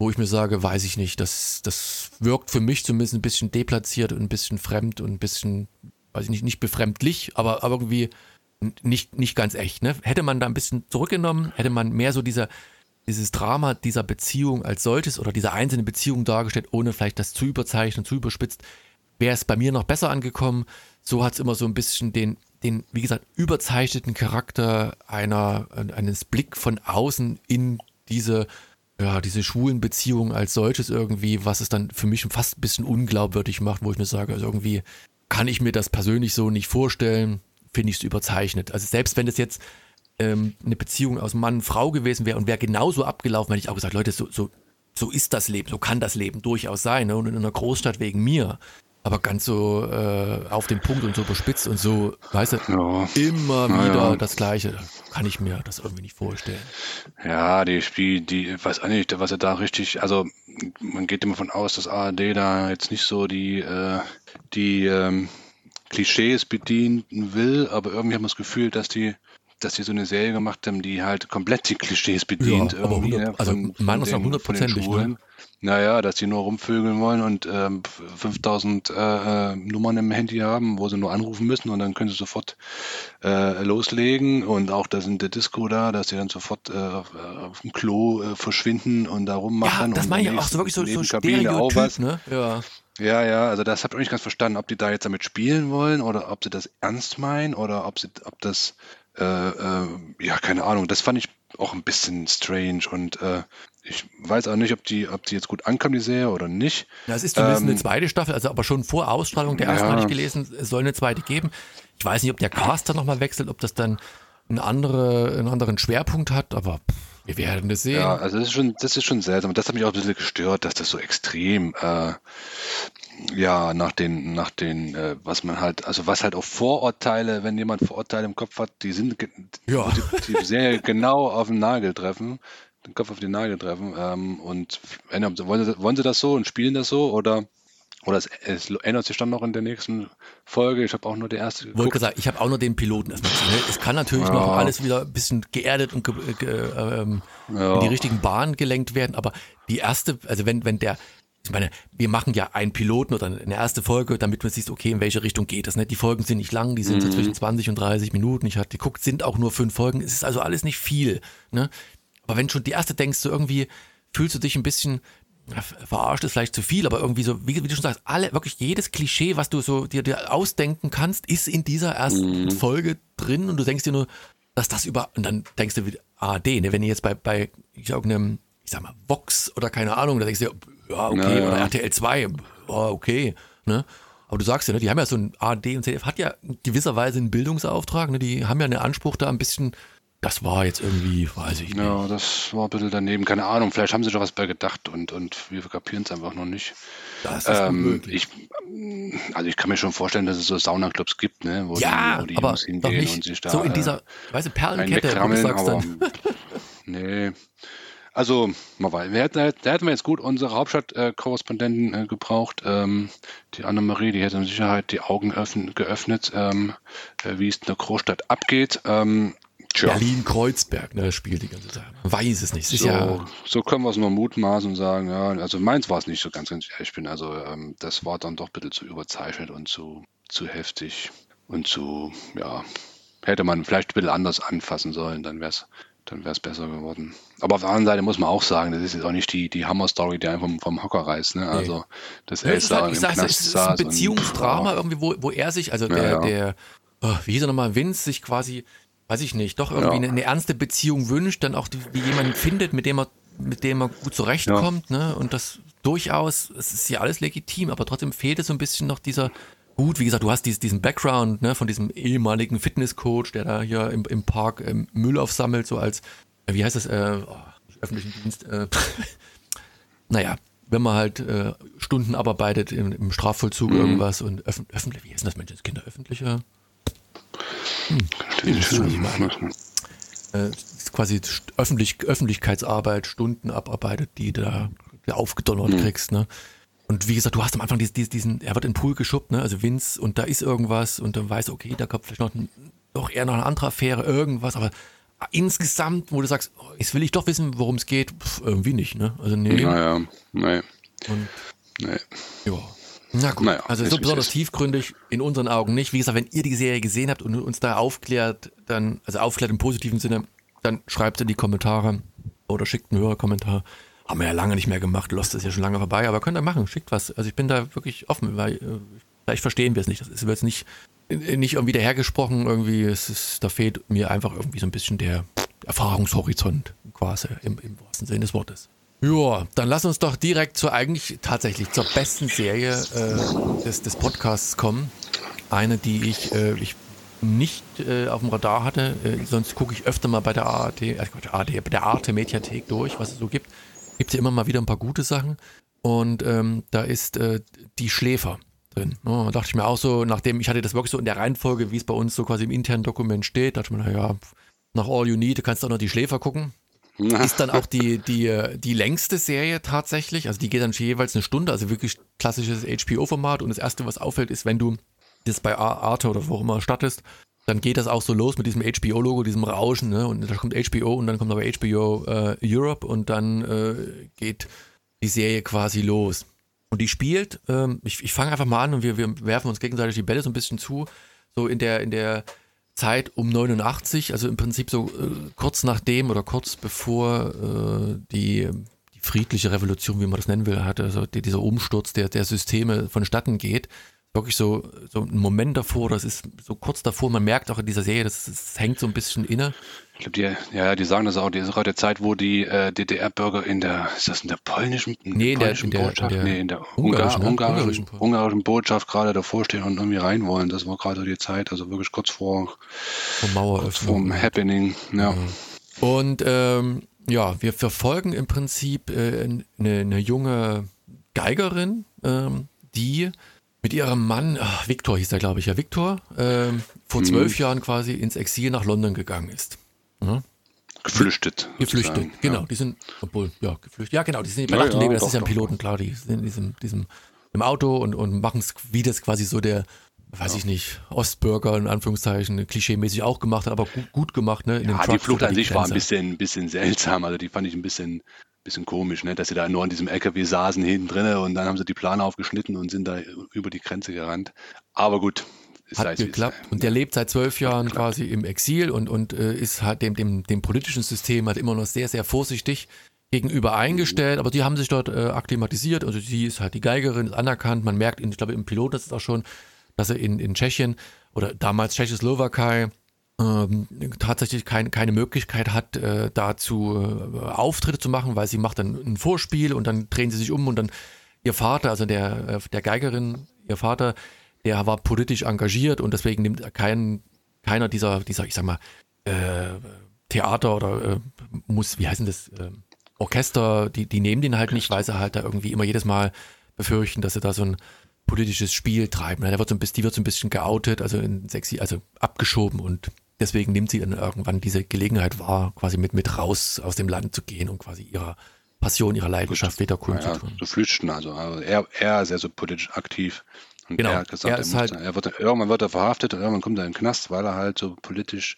wo ich mir sage, weiß ich nicht, das, das wirkt für mich zumindest ein bisschen deplatziert und ein bisschen fremd und ein bisschen, weiß ich nicht, nicht befremdlich, aber, aber irgendwie nicht, nicht ganz echt. Ne? Hätte man da ein bisschen zurückgenommen, hätte man mehr so dieser, dieses Drama dieser Beziehung als solches oder dieser einzelnen Beziehung dargestellt, ohne vielleicht das zu überzeichnen, zu überspitzt, wäre es bei mir noch besser angekommen. So hat es immer so ein bisschen den, den, wie gesagt, überzeichneten Charakter einer, eines Blick von außen in diese, ja, diese schwulen Beziehungen als solches irgendwie, was es dann für mich fast ein bisschen unglaubwürdig macht, wo ich mir sage, also irgendwie kann ich mir das persönlich so nicht vorstellen finde ich es überzeichnet. Also selbst wenn das jetzt ähm, eine Beziehung aus Mann und Frau gewesen wäre und wäre genauso abgelaufen, hätte ich auch gesagt, Leute, so, so, so ist das Leben, so kann das Leben durchaus sein. Ne? Und in einer Großstadt wegen mir. Aber ganz so äh, auf den Punkt und so überspitzt und so, weißt du, ja. immer wieder ja. das Gleiche. Kann ich mir das irgendwie nicht vorstellen. Ja, die Spiel, die, weiß auch nicht, was er da richtig, also man geht immer von aus, dass ARD da jetzt nicht so die, äh, die, ähm, Klischees bedienen will, aber irgendwie haben wir das Gefühl, dass die dass die so eine Serie gemacht haben, die halt komplett die Klischees bedient. Ja, aber 100, ne, also meiner ist noch hundertprozentig. Ne? Naja, dass die nur rumvögeln wollen und ähm, 5000 äh, äh, Nummern im Handy haben, wo sie nur anrufen müssen und dann können sie sofort äh, loslegen. Und auch da sind der Disco da, dass sie dann sofort äh, auf, äh, auf dem Klo äh, verschwinden und da rummachen. Ja, das meine ich auch so wirklich so, so Stereotyp, ne? Ja. Ja, ja, also das habe ich nicht ganz verstanden, ob die da jetzt damit spielen wollen oder ob sie das ernst meinen oder ob sie, ob das, äh, äh, ja, keine Ahnung, das fand ich auch ein bisschen strange und äh, ich weiß auch nicht, ob die, ob die jetzt gut ankam, die Serie oder nicht. Ja, es ist zumindest ähm, eine zweite Staffel, also aber schon vor Ausstrahlung der ersten ja. hatte ich gelesen, es soll eine zweite geben. Ich weiß nicht, ob der Cast dann nochmal wechselt, ob das dann einen, andere, einen anderen Schwerpunkt hat, aber wir werden es sehen. Ja, also das ist schon, das ist schon seltsam. Das hat mich auch ein bisschen gestört, dass das so extrem, äh, ja, nach den, nach den, äh, was man halt, also was halt auch Vorurteile, wenn jemand Vorurteile im Kopf hat, die sind, ja. die, die sehr genau auf den Nagel treffen, den Kopf auf den Nagel treffen. Ähm, und wollen sie, wollen sie das so und spielen das so oder oder es, es, ändert sich dann noch in der nächsten Folge. Ich habe auch nur die erste geguckt. Wollte gesagt, ich habe auch nur den Piloten erstmal gesehen. Es kann natürlich ja. noch alles wieder ein bisschen geerdet und ge, ge, ähm, ja. in die richtigen Bahnen gelenkt werden. Aber die erste, also wenn, wenn der, ich meine, wir machen ja einen Piloten oder eine erste Folge, damit man sieht, okay, in welche Richtung geht das. Ne? Die Folgen sind nicht lang, die sind mhm. so zwischen 20 und 30 Minuten. Ich hatte geguckt, sind auch nur fünf Folgen. Es ist also alles nicht viel. Ne? Aber wenn schon die erste denkst, du irgendwie fühlst du dich ein bisschen verarscht ist vielleicht zu viel, aber irgendwie so, wie, wie, du schon sagst, alle, wirklich jedes Klischee, was du so dir, dir ausdenken kannst, ist in dieser ersten mhm. Folge drin und du denkst dir nur, dass das über, und dann denkst du wieder, AD, ne, wenn ihr jetzt bei, bei irgendeinem, ich sag mal, Vox oder keine Ahnung, da denkst du, ja, okay, ja, ja. oder RTL 2, oh, okay, ne, aber du sagst ja, ne, die haben ja so ein AD und ZDF hat ja gewisserweise einen Bildungsauftrag, ne, die haben ja einen Anspruch da ein bisschen das war jetzt irgendwie, weiß ich nicht. Ja, das war ein bisschen daneben. Keine Ahnung, vielleicht haben sie doch was bei gedacht und, und wir kapieren es einfach noch nicht. Das ist ähm, ich, also ich kann mir schon vorstellen, dass es so Saunaclubs gibt, ne, wo ja, die, wo die aber Jungs hingehen und sich da so in dieser, äh, weißt du, Perlenkette, wo du sagst aber, dann. nee. Also, mal weiter. Wir hätten, da hätten wir jetzt gut unsere Hauptstadt-Korrespondenten äh, gebraucht. Ähm, die Annemarie, die hätte mit Sicherheit die Augen öffnen, geöffnet, ähm, äh, wie es in der Großstadt abgeht. Ähm, Tja. Berlin-Kreuzberg, ne, spielt die ganze Sache. Man weiß es nicht. so, ja so können wir es nur mutmaßen und sagen, ja, also meins war es nicht so ganz, ganz ich bin, also ähm, das war dann doch ein bisschen zu überzeichnet und zu, zu heftig und zu, ja, hätte man vielleicht ein bisschen anders anfassen sollen, dann wäre es dann wäre es besser geworden. Aber auf der anderen Seite muss man auch sagen, das ist jetzt auch nicht die, die Hammer-Story, die einen vom, vom Hocker reißt. Ne? Also das ja, ist halt, ich sag, es ist ein Beziehungsdrama irgendwie, wo, wo er sich, also der, ja, ja. der oh, wie hieß er nochmal, Vince sich quasi weiß ich nicht, doch irgendwie ja. eine, eine, ernste Beziehung wünscht, dann auch die, wie jemanden findet, mit dem er, mit dem er gut zurechtkommt, ja. ne? Und das durchaus, es ist ja alles legitim, aber trotzdem fehlt es so ein bisschen noch dieser, gut, wie gesagt, du hast diesen, diesen Background, ne, von diesem ehemaligen Fitnesscoach, der da hier im, im Park ähm, Müll aufsammelt, so als, äh, wie heißt das, äh, oh, öffentlichen Dienst, äh, naja, wenn man halt äh, Stunden abarbeitet im, im Strafvollzug mhm. irgendwas und öff öffentlich, wie heißt das Mensch, Kinder öffentlicher? Hm. Äh, quasi Öffentlich Öffentlichkeitsarbeit, Stunden abarbeitet, die da aufgedonnert hm. kriegst. Ne? und wie gesagt, du hast am Anfang diesen, diesen er wird in den Pool geschubbt, ne? also Vince, und da ist irgendwas und dann weiß, okay, da kommt vielleicht noch ein, doch eher noch eine andere Affäre, irgendwas, aber insgesamt, wo du sagst, oh, jetzt will ich doch wissen, worum es geht, pff, irgendwie nicht, ne? Also nee. Naja, nee. Und, nee. Ja. Na gut, naja, also so besonders tiefgründig in unseren Augen nicht. Wie gesagt, wenn ihr die Serie gesehen habt und uns da aufklärt, dann, also aufklärt im positiven Sinne, dann schreibt in die Kommentare oder schickt einen Hörerkommentar. Haben wir ja lange nicht mehr gemacht, Lost ist ja schon lange vorbei, aber könnt ihr machen, schickt was. Also ich bin da wirklich offen, weil äh, vielleicht verstehen wir es nicht. Das ist jetzt nicht, äh, nicht irgendwie dahergesprochen, irgendwie, es ist, da fehlt mir einfach irgendwie so ein bisschen der Erfahrungshorizont quasi im, im wahrsten Sinne des Wortes. Ja, dann lass uns doch direkt zur eigentlich tatsächlich zur besten Serie äh, des, des Podcasts kommen. Eine, die ich, äh, ich nicht äh, auf dem Radar hatte. Äh, sonst gucke ich öfter mal bei der ART, äh, ART, bei der Arte Mediathek durch, was es so gibt. Gibt ja immer mal wieder ein paar gute Sachen. Und ähm, da ist äh, die Schläfer drin. Oh, da dachte ich mir auch so, nachdem ich hatte das wirklich so in der Reihenfolge, wie es bei uns so quasi im internen Dokument steht, dachte ich mir, naja, nach All You Need, du kannst auch noch die Schläfer gucken. Ist dann auch die, die, die längste Serie tatsächlich. Also die geht dann jeweils eine Stunde, also wirklich klassisches HBO-Format. Und das Erste, was auffällt, ist, wenn du das bei Arte oder wo auch immer startest, dann geht das auch so los mit diesem HBO-Logo, diesem Rauschen. Ne? Und da kommt HBO und dann kommt aber HBO äh, Europe und dann äh, geht die Serie quasi los. Und die spielt, ähm, ich, ich fange einfach mal an und wir, wir werfen uns gegenseitig die Bälle so ein bisschen zu. So in der, in der Zeit um 89, also im Prinzip so äh, kurz nachdem oder kurz bevor äh, die, die friedliche Revolution, wie man das nennen will, hatte, also die, dieser Umsturz der, der Systeme vonstatten geht. Wirklich so, so ein Moment davor, das ist so kurz davor, man merkt auch in dieser Serie, das, das hängt so ein bisschen inne. Ich glaube, die, ja, die sagen das auch, die ist auch der Zeit, wo die äh, DDR-Bürger in der, ist das in der polnischen, in nee, der polnischen in der, Botschaft? In der, nee, in der ungarischen, ungarischen, ungarischen, ungarischen Botschaft gerade davor stehen und irgendwie rein wollen. Das war gerade die Zeit, also wirklich kurz vor, kurz vorm Happening, ja. ja. Und ähm, ja, wir verfolgen im Prinzip äh, eine, eine junge Geigerin, ähm, die mit ihrem Mann, ach, Viktor hieß er, glaube ich, ja, Viktor, ähm, vor zwölf mhm. Jahren quasi ins Exil nach London gegangen ist. Ja. Geflüchtet. Geflüchtet, genau. Ja. Die sind, obwohl, ja, geflüchtet. Ja, genau, die sind bei ja, Nacht und Leben, das doch, ist ja ein Piloten, klar, die sind in diesem, diesem im Auto und, und machen es, wie das quasi so der, weiß ja. ich nicht, Ostbürger in Anführungszeichen, klischeemäßig auch gemacht hat, aber gut, gut gemacht, ne? ja, die Flucht an sich war ein bisschen, ein bisschen seltsam, also die fand ich ein bisschen, bisschen komisch, ne? dass sie da nur an diesem LKW saßen hinten drin und dann haben sie die Plane aufgeschnitten und sind da über die Grenze gerannt. Aber gut, hat geklappt. Und der lebt seit zwölf Jahren quasi im Exil und, und äh, ist halt dem, dem, dem politischen System halt immer noch sehr, sehr vorsichtig gegenüber eingestellt, aber die haben sich dort äh, akklimatisiert. Also sie ist halt die Geigerin, ist anerkannt. Man merkt, in, ich glaube, im Pilot ist es auch schon, dass er in, in Tschechien oder damals Tschechoslowakei ähm, tatsächlich kein, keine Möglichkeit hat, äh, dazu äh, Auftritte zu machen, weil sie macht dann ein Vorspiel und dann drehen sie sich um und dann ihr Vater, also der, äh, der Geigerin, ihr Vater, der war politisch engagiert und deswegen nimmt kein, keiner dieser, dieser, ich sag mal, äh, Theater oder äh, muss, wie heißen das, äh, Orchester, die, die nehmen den halt nicht, weil sie halt da irgendwie immer jedes Mal befürchten, dass sie da so ein politisches Spiel treiben. Der wird so ein bisschen, die wird so ein bisschen geoutet, also in sexy, also abgeschoben und deswegen nimmt sie dann irgendwann diese Gelegenheit wahr, quasi mit, mit raus aus dem Land zu gehen und quasi ihrer Passion, ihrer Leidenschaft wieder kundzutun. Ja, zu flüchten, also, also er, er sehr so politisch aktiv. Und genau. er hat gesagt, er, er, halt er wird, irgendwann wird er verhaftet und irgendwann kommt er in den Knast, weil er halt so politisch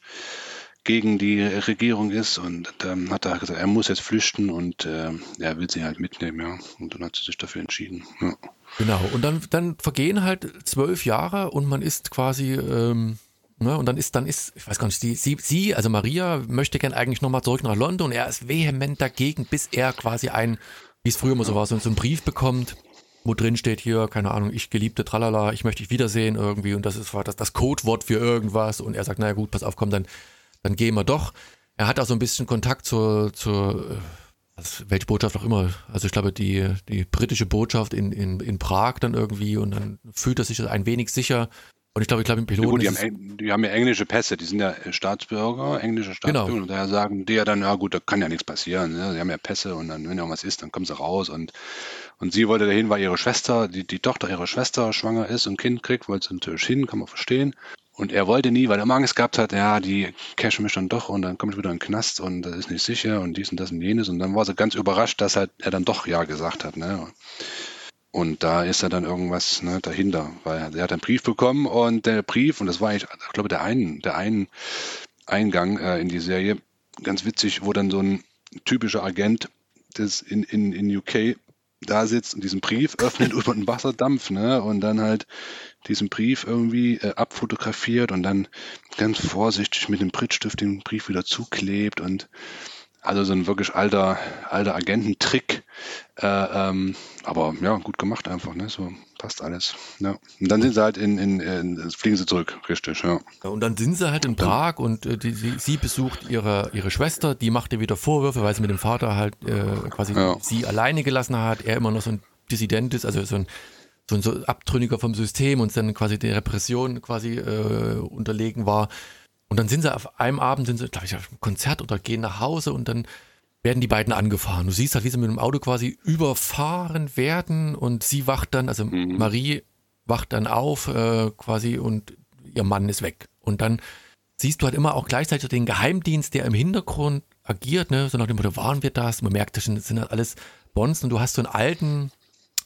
gegen die Regierung ist und dann hat er gesagt, er muss jetzt flüchten und äh, er will sie halt mitnehmen, ja. Und dann hat sie sich dafür entschieden. Ja. Genau, und dann, dann vergehen halt zwölf Jahre und man ist quasi, ähm, ne, und dann ist, dann ist, ich weiß gar nicht, sie, sie, sie also Maria, möchte gern eigentlich nochmal zurück nach London. Und er ist vehement dagegen, bis er quasi ein, wie es früher immer so war, so, einen Brief bekommt wo drin steht hier, keine Ahnung, ich geliebte Tralala, ich möchte dich wiedersehen irgendwie. Und das ist das, das Codewort für irgendwas. Und er sagt, naja gut, pass auf, komm, dann, dann gehen wir doch. Er hat auch so ein bisschen Kontakt zur, zur äh, welche Botschaft auch immer, also ich glaube die, die britische Botschaft in, in, in Prag dann irgendwie. Und dann fühlt er sich ein wenig sicher und ich glaube, ich glaube, im Piloten. Ja, gut, die, haben, die, haben, ja englische Pässe, die sind ja Staatsbürger, englische Staatsbürger. Genau. Und daher sagen die ja dann, ja gut, da kann ja nichts passieren. Ne? Sie haben ja Pässe und dann, wenn irgendwas ist, dann kommen sie raus. Und, und sie wollte dahin, weil ihre Schwester, die, die Tochter ihrer Schwester schwanger ist und ein Kind kriegt, wollte sie natürlich hin, kann man verstehen. Und er wollte nie, weil er immer Angst gehabt hat, ja, die cashen mich dann doch und dann komme ich wieder in den Knast und das ist nicht sicher und dies und das und jenes. Und dann war sie ganz überrascht, dass halt er dann doch Ja gesagt hat. Ne? Und da ist er dann irgendwas ne, dahinter, weil er hat einen Brief bekommen und der Brief, und das war ich, ich glaube, der einen, der einen Eingang äh, in die Serie, ganz witzig, wo dann so ein typischer Agent des in, in, in UK da sitzt und diesen Brief öffnet über den Wasserdampf, ne? Und dann halt diesen Brief irgendwie äh, abfotografiert und dann ganz vorsichtig mit dem Prittstift den Brief wieder zuklebt und also so ein wirklich alter, alter Agententrick. Äh, ähm, aber ja, gut gemacht einfach, ne? So passt alles. Ja. Und dann sind sie halt in, in, in fliegen sie zurück, richtig, ja. ja und dann sind sie halt in Prag und äh, die, sie, sie, besucht ihre, ihre Schwester, die macht ihr wieder Vorwürfe, weil sie mit dem Vater halt äh, quasi ja. sie alleine gelassen hat, er immer noch so ein Dissident ist, also so ein so ein so Abtrünniger vom System und dann quasi der Repression quasi äh, unterlegen war. Und dann sind sie auf einem Abend, sind sie, glaube ich, auf einem Konzert oder gehen nach Hause und dann werden die beiden angefahren. Du siehst halt, wie sie mit dem Auto quasi überfahren werden und sie wacht dann, also mhm. Marie wacht dann auf äh, quasi und ihr Mann ist weg. Und dann siehst du halt immer auch gleichzeitig den Geheimdienst, der im Hintergrund agiert, ne? so nach dem Motto, waren wir das? Man merkt, das sind halt alles Bonzen und du hast so einen alten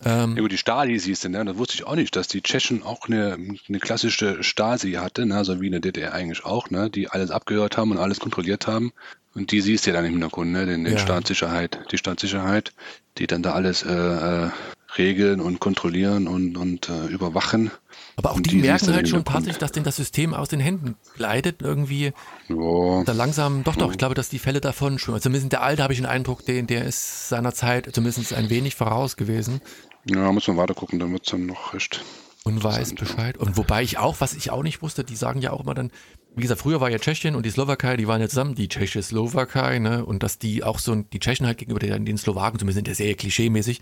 ähm, ja, gut, die Stasi siehst du, ne? Das wusste ich auch nicht, dass die Tschechen auch eine, eine klassische Stasi hatte, ne? also wie in der DDR eigentlich auch, ne? die alles abgehört haben und alles kontrolliert haben. Und die siehst du ja dann im Hintergrund, ne? den, den ja. Staatssicherheit, die Staatssicherheit, die dann da alles äh, äh, regeln und kontrollieren und, und äh, überwachen. Aber auch die, die merken halt schon tatsächlich, dass denen das System aus den Händen gleitet, irgendwie. Ja. Da langsam, doch, doch, ja. ich glaube, dass die Fälle davon schon, zumindest der Alte habe ich den Eindruck, den, der ist seiner Zeit zumindest ein wenig voraus gewesen. Ja, muss man weiter gucken, dann wird es dann noch recht. Und weiß Bescheid. Und wobei ich auch, was ich auch nicht wusste, die sagen ja auch immer dann, wie gesagt, früher war ja Tschechien und die Slowakei, die waren ja zusammen, die Tschechoslowakei, ne? Und dass die auch so, die Tschechen halt gegenüber den, den Slowaken, zumindest in der Serie klischeemäßig,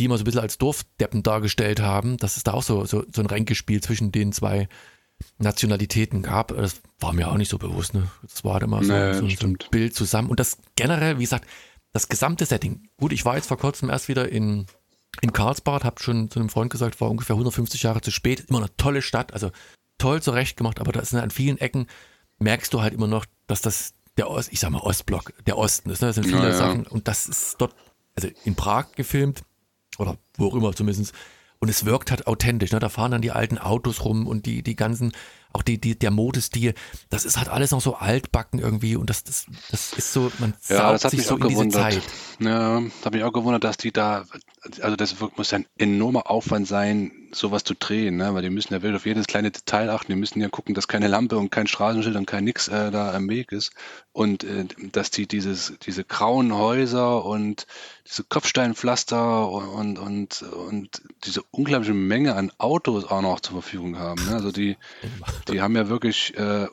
die immer so ein bisschen als Dorfdeppen dargestellt haben, dass es da auch so, so, so ein Ränkespiel zwischen den zwei Nationalitäten gab. Das war mir auch nicht so bewusst. Ne? Das war halt immer so, nee, so, so ein Bild zusammen. Und das generell, wie gesagt, das gesamte Setting. Gut, ich war jetzt vor kurzem erst wieder in, in Karlsbad, habe schon zu einem Freund gesagt, war ungefähr 150 Jahre zu spät. Immer eine tolle Stadt, also toll zurecht gemacht, aber da ist an vielen Ecken merkst du halt immer noch, dass das der Ost, ich sag mal Ostblock, der Osten ist. Ne? Das sind viele ja, ja. Sachen und das ist dort, also in Prag gefilmt, oder wo auch immer zumindest. Und es wirkt halt authentisch. Ne? Da fahren dann die alten Autos rum und die, die ganzen, auch die, die, der Modestil, das ist halt alles noch so altbacken irgendwie und das, das, das ist so, man ja, das hat sich mich so auch in gewundert. diese Zeit. Ja, das hat mich auch gewundert, dass die da, also das muss ein enormer Aufwand sein, sowas zu drehen, ne? weil die müssen ja wirklich auf jedes kleine Detail achten, die müssen ja gucken, dass keine Lampe und kein Straßenschild und kein Nix äh, da am Weg ist und äh, dass die dieses, diese grauen Häuser und diese Kopfsteinpflaster und, und, und diese unglaubliche Menge an Autos auch noch zur Verfügung haben. Ne? Also die, die haben ja wirklich äh,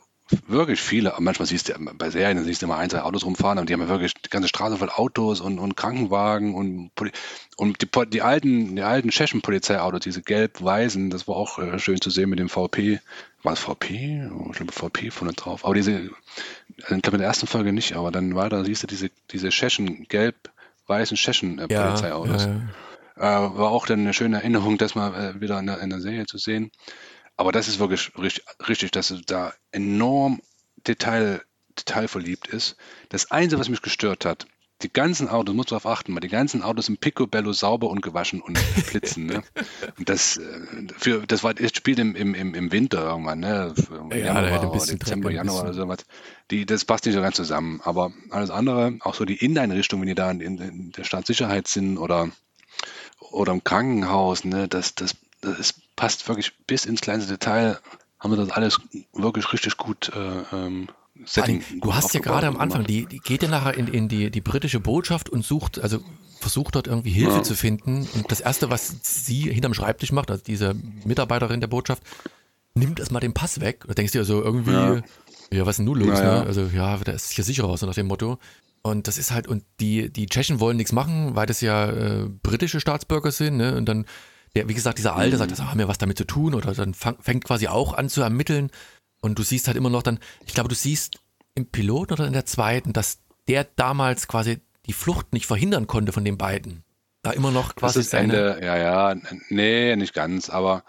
wirklich viele, manchmal siehst du bei Serien, siehst du immer ein, zwei Autos rumfahren, aber die haben ja wirklich die ganze Straße voll Autos und, und Krankenwagen und, und die, die alten, die alten tschechischen Polizeiautos, diese gelb-weißen, das war auch äh, schön zu sehen mit dem VP. War es VP? Oh, ich glaube VP vorne drauf. Aber diese, ich glaube in der ersten Folge nicht, aber dann weiter siehst du diese, diese tschechen, gelb-weißen tschechen äh, Polizeiautos. Ja, ja. Äh, war auch dann eine schöne Erinnerung, das mal äh, wieder in der, in der Serie zu sehen. Aber das ist wirklich richtig, richtig dass er da enorm Detail, detailverliebt ist. Das Einzige, was mich gestört hat, die ganzen Autos, muss darauf achten, mal die ganzen Autos sind picobello sauber und gewaschen und blitzen. ne? Und das, äh, für, das war, das spielt im, im, im Winter irgendwann, ne? Ja, Januar oder Dezember, Januar oder sowas. Die, das passt nicht so ganz zusammen. Aber alles andere, auch so die Inneneinrichtung, wenn die da in, in der Staatssicherheit sind oder, oder im Krankenhaus, ne, das, das, das passt wirklich bis ins kleinste Detail, haben wir das alles wirklich richtig gut äh, ähm, Setting. Du hast ja gerade am Anfang, die, die geht ja nachher in, in die, die britische Botschaft und sucht, also versucht dort irgendwie Hilfe ja. zu finden. Und das Erste, was sie hinterm Schreibtisch macht, also diese Mitarbeiterin der Botschaft, nimmt erstmal den Pass weg. Da denkst du ja so irgendwie, ja, ja was ist denn nun los? Ja, ne? Also ja, der ist hier sicherer so nach dem Motto. Und das ist halt, und die, die Tschechen wollen nichts machen, weil das ja äh, britische Staatsbürger sind, ne? Und dann der, wie gesagt, dieser Alte sagt, das haben wir was damit zu tun oder dann fang, fängt quasi auch an zu ermitteln und du siehst halt immer noch dann, ich glaube, du siehst im Piloten oder in der zweiten, dass der damals quasi die Flucht nicht verhindern konnte von den beiden. Da immer noch quasi das ist seine... Ende, ja, ja, nee, nicht ganz, aber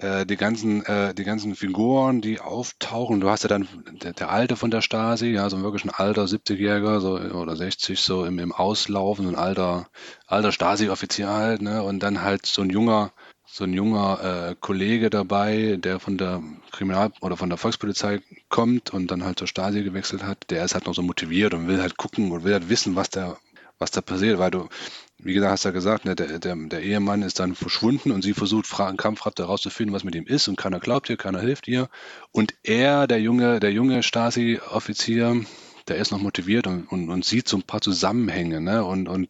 äh, die ganzen, äh, die ganzen Figuren, die auftauchen. Du hast ja dann der, der Alte von der Stasi, ja, so wirklich ein alter 70-Jähriger so, oder 60, so im, im Auslaufen, so ein alter, alter Stasi-Offizier halt, ne? Und dann halt so ein junger, so ein junger äh, Kollege dabei, der von der Kriminal- oder von der Volkspolizei kommt und dann halt zur Stasi gewechselt hat, der ist halt noch so motiviert und will halt gucken und will halt wissen, was der, was da passiert, weil du, wie gesagt, hast du ja gesagt, ne, der, der, der, Ehemann ist dann verschwunden und sie versucht Fragen, kampfhaft herauszufinden, was mit ihm ist und keiner glaubt ihr, keiner hilft ihr. Und er, der junge, der junge Stasi-Offizier, der ist noch motiviert und, und, und sieht so ein paar Zusammenhänge ne, und, und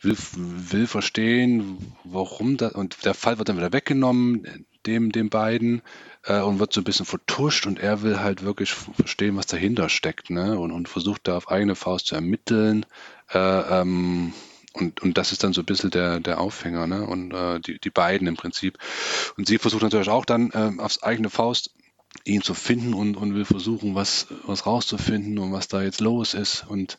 will, will verstehen, warum das, und der Fall wird dann wieder weggenommen, dem, dem beiden, äh, und wird so ein bisschen vertuscht und er will halt wirklich verstehen, was dahinter steckt, ne, und, und versucht da auf eigene Faust zu ermitteln. Äh, ähm, und, und das ist dann so ein bisschen der, der Aufhänger, ne? Und äh, die, die beiden im Prinzip. Und sie versucht natürlich auch dann äh, aufs eigene Faust ihn zu finden und, und will versuchen, was, was rauszufinden und was da jetzt los ist. Und,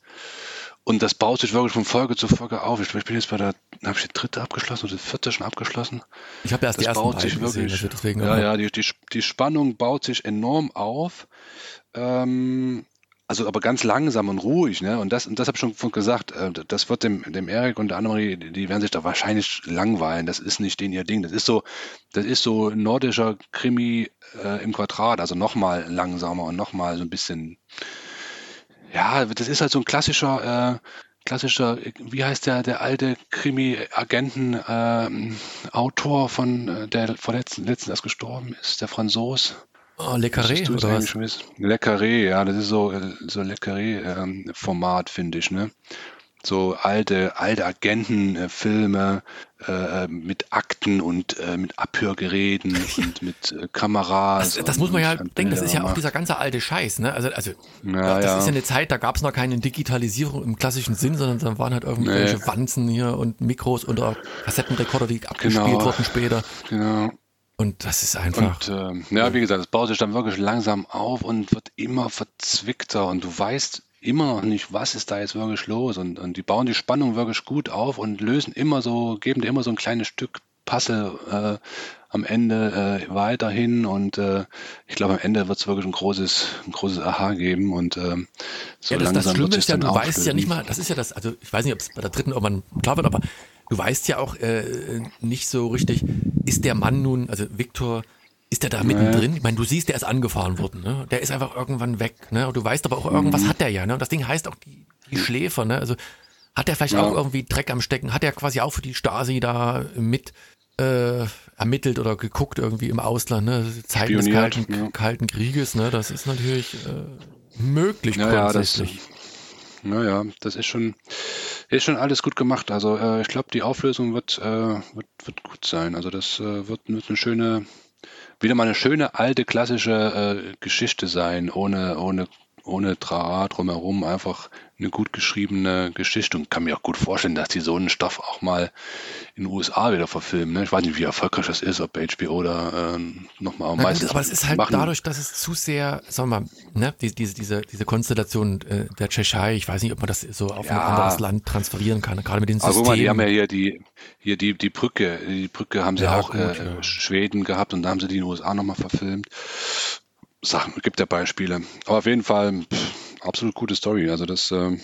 und das baut sich wirklich von Folge zu Folge auf. Ich, ich bin jetzt bei der, habe ich die dritte abgeschlossen oder die vierte schon abgeschlossen? Ich habe erst das die ersten baut sich gesehen, wirklich, also deswegen ja, ja, die, die, die Spannung baut sich enorm auf. Ähm, also aber ganz langsam und ruhig, ne? Und das, und das habe ich schon gesagt, äh, das wird dem, dem Erik und der Annemarie, die werden sich da wahrscheinlich langweilen. Das ist nicht den ihr Ding. Das ist so, das ist so nordischer Krimi äh, im Quadrat, also nochmal langsamer und nochmal so ein bisschen, ja, das ist halt so ein klassischer, äh, klassischer, wie heißt der, der alte Krimi-Agenten-Autor von, äh, der vorletzten erst gestorben ist, der Franzos. Oh, Le Carré Wusstest du es oder was? schon wissen? Le Carré, ja, das ist so, äh, so Le Carré-Format, finde ich, ne? So alte, alte Agentenfilme äh, mit Akten und äh, mit Abhörgeräten und mit äh, Kameras. Das, das muss man ja und denken, das ist ja auch dieser ganze alte Scheiß, ne? Also, also Ja, das ja. ist ja eine Zeit, da gab es noch keine Digitalisierung im klassischen Sinn, sondern da waren halt irgendwelche Nee. Wanzen hier und Mikros oder Kassettenrekorder, die abgespielt Genau. wurden später. Genau. Und das ist einfach. Und ähm, ja, wie gesagt, es baut sich dann wirklich langsam auf und wird immer verzwickter und du weißt immer noch nicht, was ist da jetzt wirklich los. Und, und die bauen die Spannung wirklich gut auf und lösen immer so, geben dir immer so ein kleines Stück Puzzle äh, am Ende äh, weiterhin. Und äh, ich glaube, am Ende wird es wirklich ein großes, ein großes Aha geben. Und ähm, so ja, das, langsam das Schlimme ist ja, du weißt ja auflösen. nicht mal, das ist ja das, also ich weiß nicht, ob es bei der dritten irgendwann klar wird, aber du weißt ja auch äh, nicht so richtig, ist der Mann nun, also Viktor, ist der da mittendrin? Ich meine, du siehst, der ist angefahren worden, ne? Der ist einfach irgendwann weg, ne? Und du weißt aber auch, Mhm. irgendwas hat der ja, ne? Und das Ding heißt auch die, die Schläfer, ne? Also hat der vielleicht Ja. auch irgendwie Dreck am Stecken? Hat er quasi auch für die Stasi da mit äh, ermittelt oder geguckt irgendwie im Ausland, ne? Zeiten des Kalten, ja. Kalten Krieges, ne? Das ist natürlich äh, möglich Ja, ja, das, grundsätzlich. Naja, das ist schon, ist schon alles gut gemacht. Also äh, ich glaube, die Auflösung wird, äh, wird, wird gut sein. Also das äh, wird, wird eine schöne, wieder mal eine schöne alte klassische äh, Geschichte sein, ohne, ohne, ohne Trara drumherum, einfach eine gut geschriebene Geschichte und kann mir auch gut vorstellen, dass die so einen Stoff auch mal in den USA wieder verfilmen. Ne? Ich weiß nicht, wie erfolgreich das ist, ob HBO oder äh, nochmal am meisten. aber es ist halt machen. dadurch, dass es zu sehr, sagen wir mal, ne, die, diese, diese, diese Konstellation äh, der Tschechei, ich weiß nicht, ob man das so auf ein Ja. anderes Land transferieren kann, gerade mit den Aber Systemen. guck mal, die haben ja hier die, hier die, die Brücke, die Brücke haben sie Ja, auch gut, äh, ja. Schweden gehabt und da haben sie die in den USA nochmal verfilmt. Sachen, gibt ja Beispiele. Aber auf jeden Fall, pff, absolut gute Story. Also das ähm,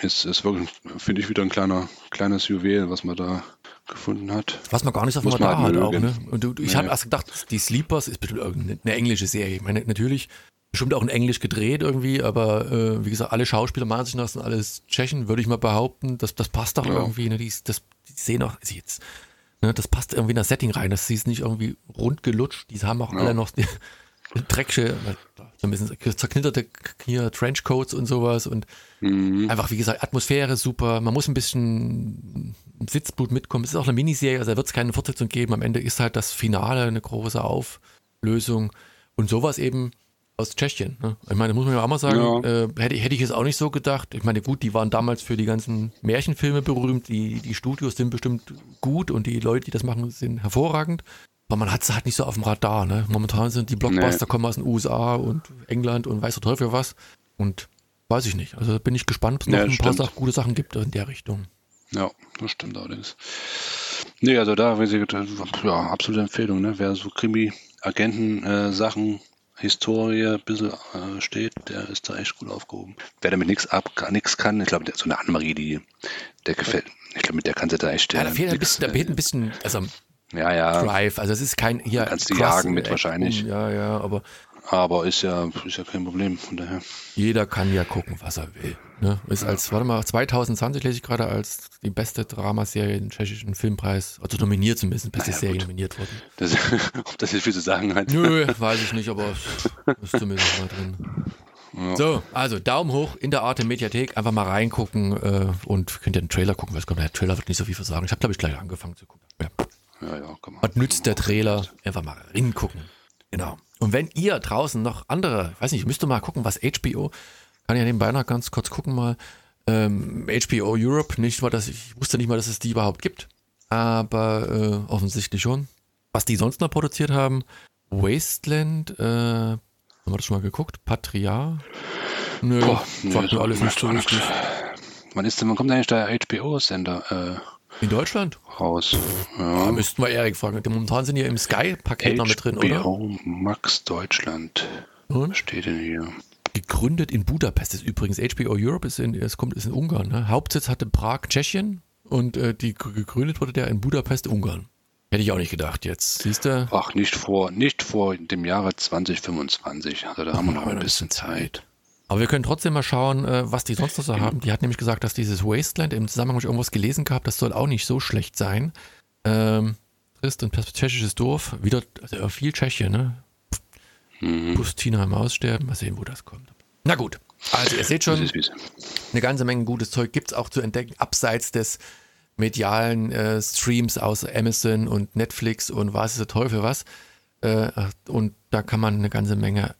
ist, ist wirklich, finde ich, wieder ein kleiner, kleines Juwel, was man da gefunden hat. Was man gar nicht auf dem Radar halt hat auch, ne? Und du, ich Nee. habe erst gedacht, die Sleepers ist bestimmt irgendeine eine englische Serie. Ich meine, natürlich, bestimmt auch in Englisch gedreht irgendwie, aber äh, wie gesagt, alle Schauspieler meiner Ansicht nach sind alles Tschechen, würde ich mal behaupten. Das, das passt doch Ja. irgendwie, ne? Die, das, die sehen auch, sie jetzt, ne? das passt irgendwie in das Setting rein. Das ist nicht irgendwie rund gelutscht. Die haben auch Ja. alle noch dreckige, so ein bisschen zerknitterte hier Trenchcoats und sowas und Mhm. Einfach, wie gesagt, Atmosphäre super. Man muss ein bisschen Sitzblut mitkommen. Es ist auch eine Miniserie, also da wird es keine Fortsetzung geben. Am Ende ist halt das Finale eine große Auflösung. Und sowas eben aus Tschechien. Ne? Ich meine, muss man ja auch mal sagen, Ja. äh, hätte, hätte ich es auch nicht so gedacht. Ich meine, gut, die waren damals für die ganzen Märchenfilme berühmt. Die, die Studios sind bestimmt gut und die Leute, die das machen, sind hervorragend. Aber man hat es halt nicht so auf dem Radar. Ne? Momentan sind die Blockbuster Nee. kommen aus den USA und England und weiß der Teufel was. Und weiß ich nicht. Also bin ich gespannt, ob es noch Ja, ein paar stimmt. Sach gute Sachen gibt in der Richtung. Ja, das stimmt allerdings. Nee, also da, wie Sie, ja, absolute Empfehlung, ne? Wer so Krimi-Agenten-Sachen, äh, Historie ein bisschen äh, steht, der ist da echt gut aufgehoben. Wer damit nichts ab, nichts kann, ich glaube, so eine Annemarie, die, der gefällt, ich glaube, mit der kannst du da echt. Ja, da äh, fehlt ein bisschen, da fehlt ein bisschen, also ja, ja. Drive, also es ist kein, hier. Kannst du jagen mit wahrscheinlich. Ja, ja, aber Aber ist ja, ist ja kein Problem, von daher. jeder kann ja gucken, was er will. Ne? Ist als, warte mal, 2020 lese ich gerade als die beste Dramaserie den tschechischen Filmpreis, also nominiert zumindest, beste Naja, Serie gut. nominiert worden. Das, ob das jetzt viel zu sagen hat. Nö, weiß ich nicht, aber es ist zumindest mal drin. So, also Daumen hoch in der Arte Mediathek, einfach mal reingucken äh, und könnt ihr den Trailer gucken, weil es kommt, der Trailer wird nicht so viel versagen. Ich habe, glaube ich, gleich angefangen zu gucken. Ja. Ja, ja. Was nützt der Trailer? Einfach mal reingucken. Genau. Und wenn ihr draußen noch andere, ich weiß nicht, müsst ihr mal gucken, was HBO, kann ich ja nebenbei noch ganz kurz gucken mal, ähm, HBO Europe, nicht mal, dass ich, wusste nicht mal, dass es die überhaupt gibt, aber äh, offensichtlich schon. Was die sonst noch produziert haben, Wasteland, äh, haben wir das schon mal geguckt? Patria? Nö, Boah, sagt mir alles nicht so richtig. Wann ist denn, wann kommt eigentlich der HBO-Sender In Deutschland? raus? Da Ja. müssten wir Erik fragen. Momentan sind ja im Sky-Paket noch mit drin, oder? HBO Max Deutschland. Und? Was steht denn hier? gegründet in Budapest. Ist übrigens HBO Europe ist in, es kommt ist in Ungarn. Ne? Hauptsitz hatte Prag, Tschechien und äh, die gegründet wurde der in Budapest, Ungarn. Hätte ich auch nicht gedacht jetzt. Siehst du? Ach, nicht vor, nicht vor dem Jahre 2025. Also da haben wir noch ein bisschen Zeit. Aber wir können trotzdem mal schauen, äh, was die sonst noch so haben. Die hat nämlich gesagt, dass dieses Wasteland im Zusammenhang mit irgendwas gelesen gehabt, das soll auch nicht so schlecht sein. Ähm, trist und tschechisches Dorf, wieder also viel Tschechien, ne? Mhm. Bustina im Aussterben, mal sehen, wo das kommt. Na gut, also ihr seht schon, eine ganze Menge gutes Zeug gibt es auch zu entdecken, abseits des medialen äh, Streams aus Amazon und Netflix und was ist der Teufel was. Äh, und da kann man eine ganze Menge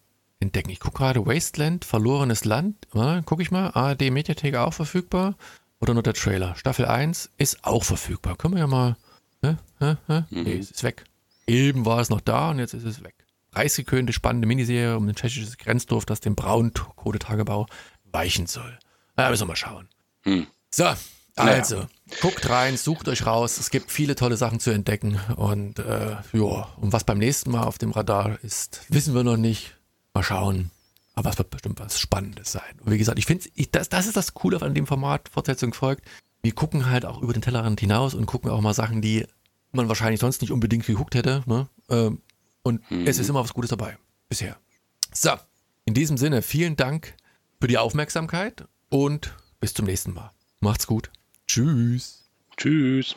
entdecken. Ich gucke gerade Wasteland, verlorenes Land. Ja, gucke ich mal, ARD Mediathek auch verfügbar. Oder nur der Trailer. Staffel 1 ist auch verfügbar. Können wir ja mal. Hä? Hä? Hä? Nee, es ist weg. Eben war es noch da und jetzt ist es weg. Preisgekrönte, spannende Miniserie um ein tschechisches Grenzdorf, das dem Braunkohletagebau weichen soll. Na, müssen wir mal schauen. Hm. So, also, guckt rein, sucht euch raus. Es gibt viele tolle Sachen zu entdecken. Und äh, ja, und was beim nächsten Mal auf dem Radar ist, wissen wir noch nicht. Mal schauen. Aber es wird bestimmt was Spannendes sein. Und wie gesagt, ich finde, das, das ist das Coole an dem Format, Fortsetzung folgt. Wir gucken halt auch über den Tellerrand hinaus und gucken auch mal Sachen, die man wahrscheinlich sonst nicht unbedingt geguckt hätte. Ne? Ähm, und es ist immer was Gutes dabei. Bisher. So, in diesem Sinne, vielen Dank für die Aufmerksamkeit und bis zum nächsten Mal. Macht's gut. Tschüss. Tschüss.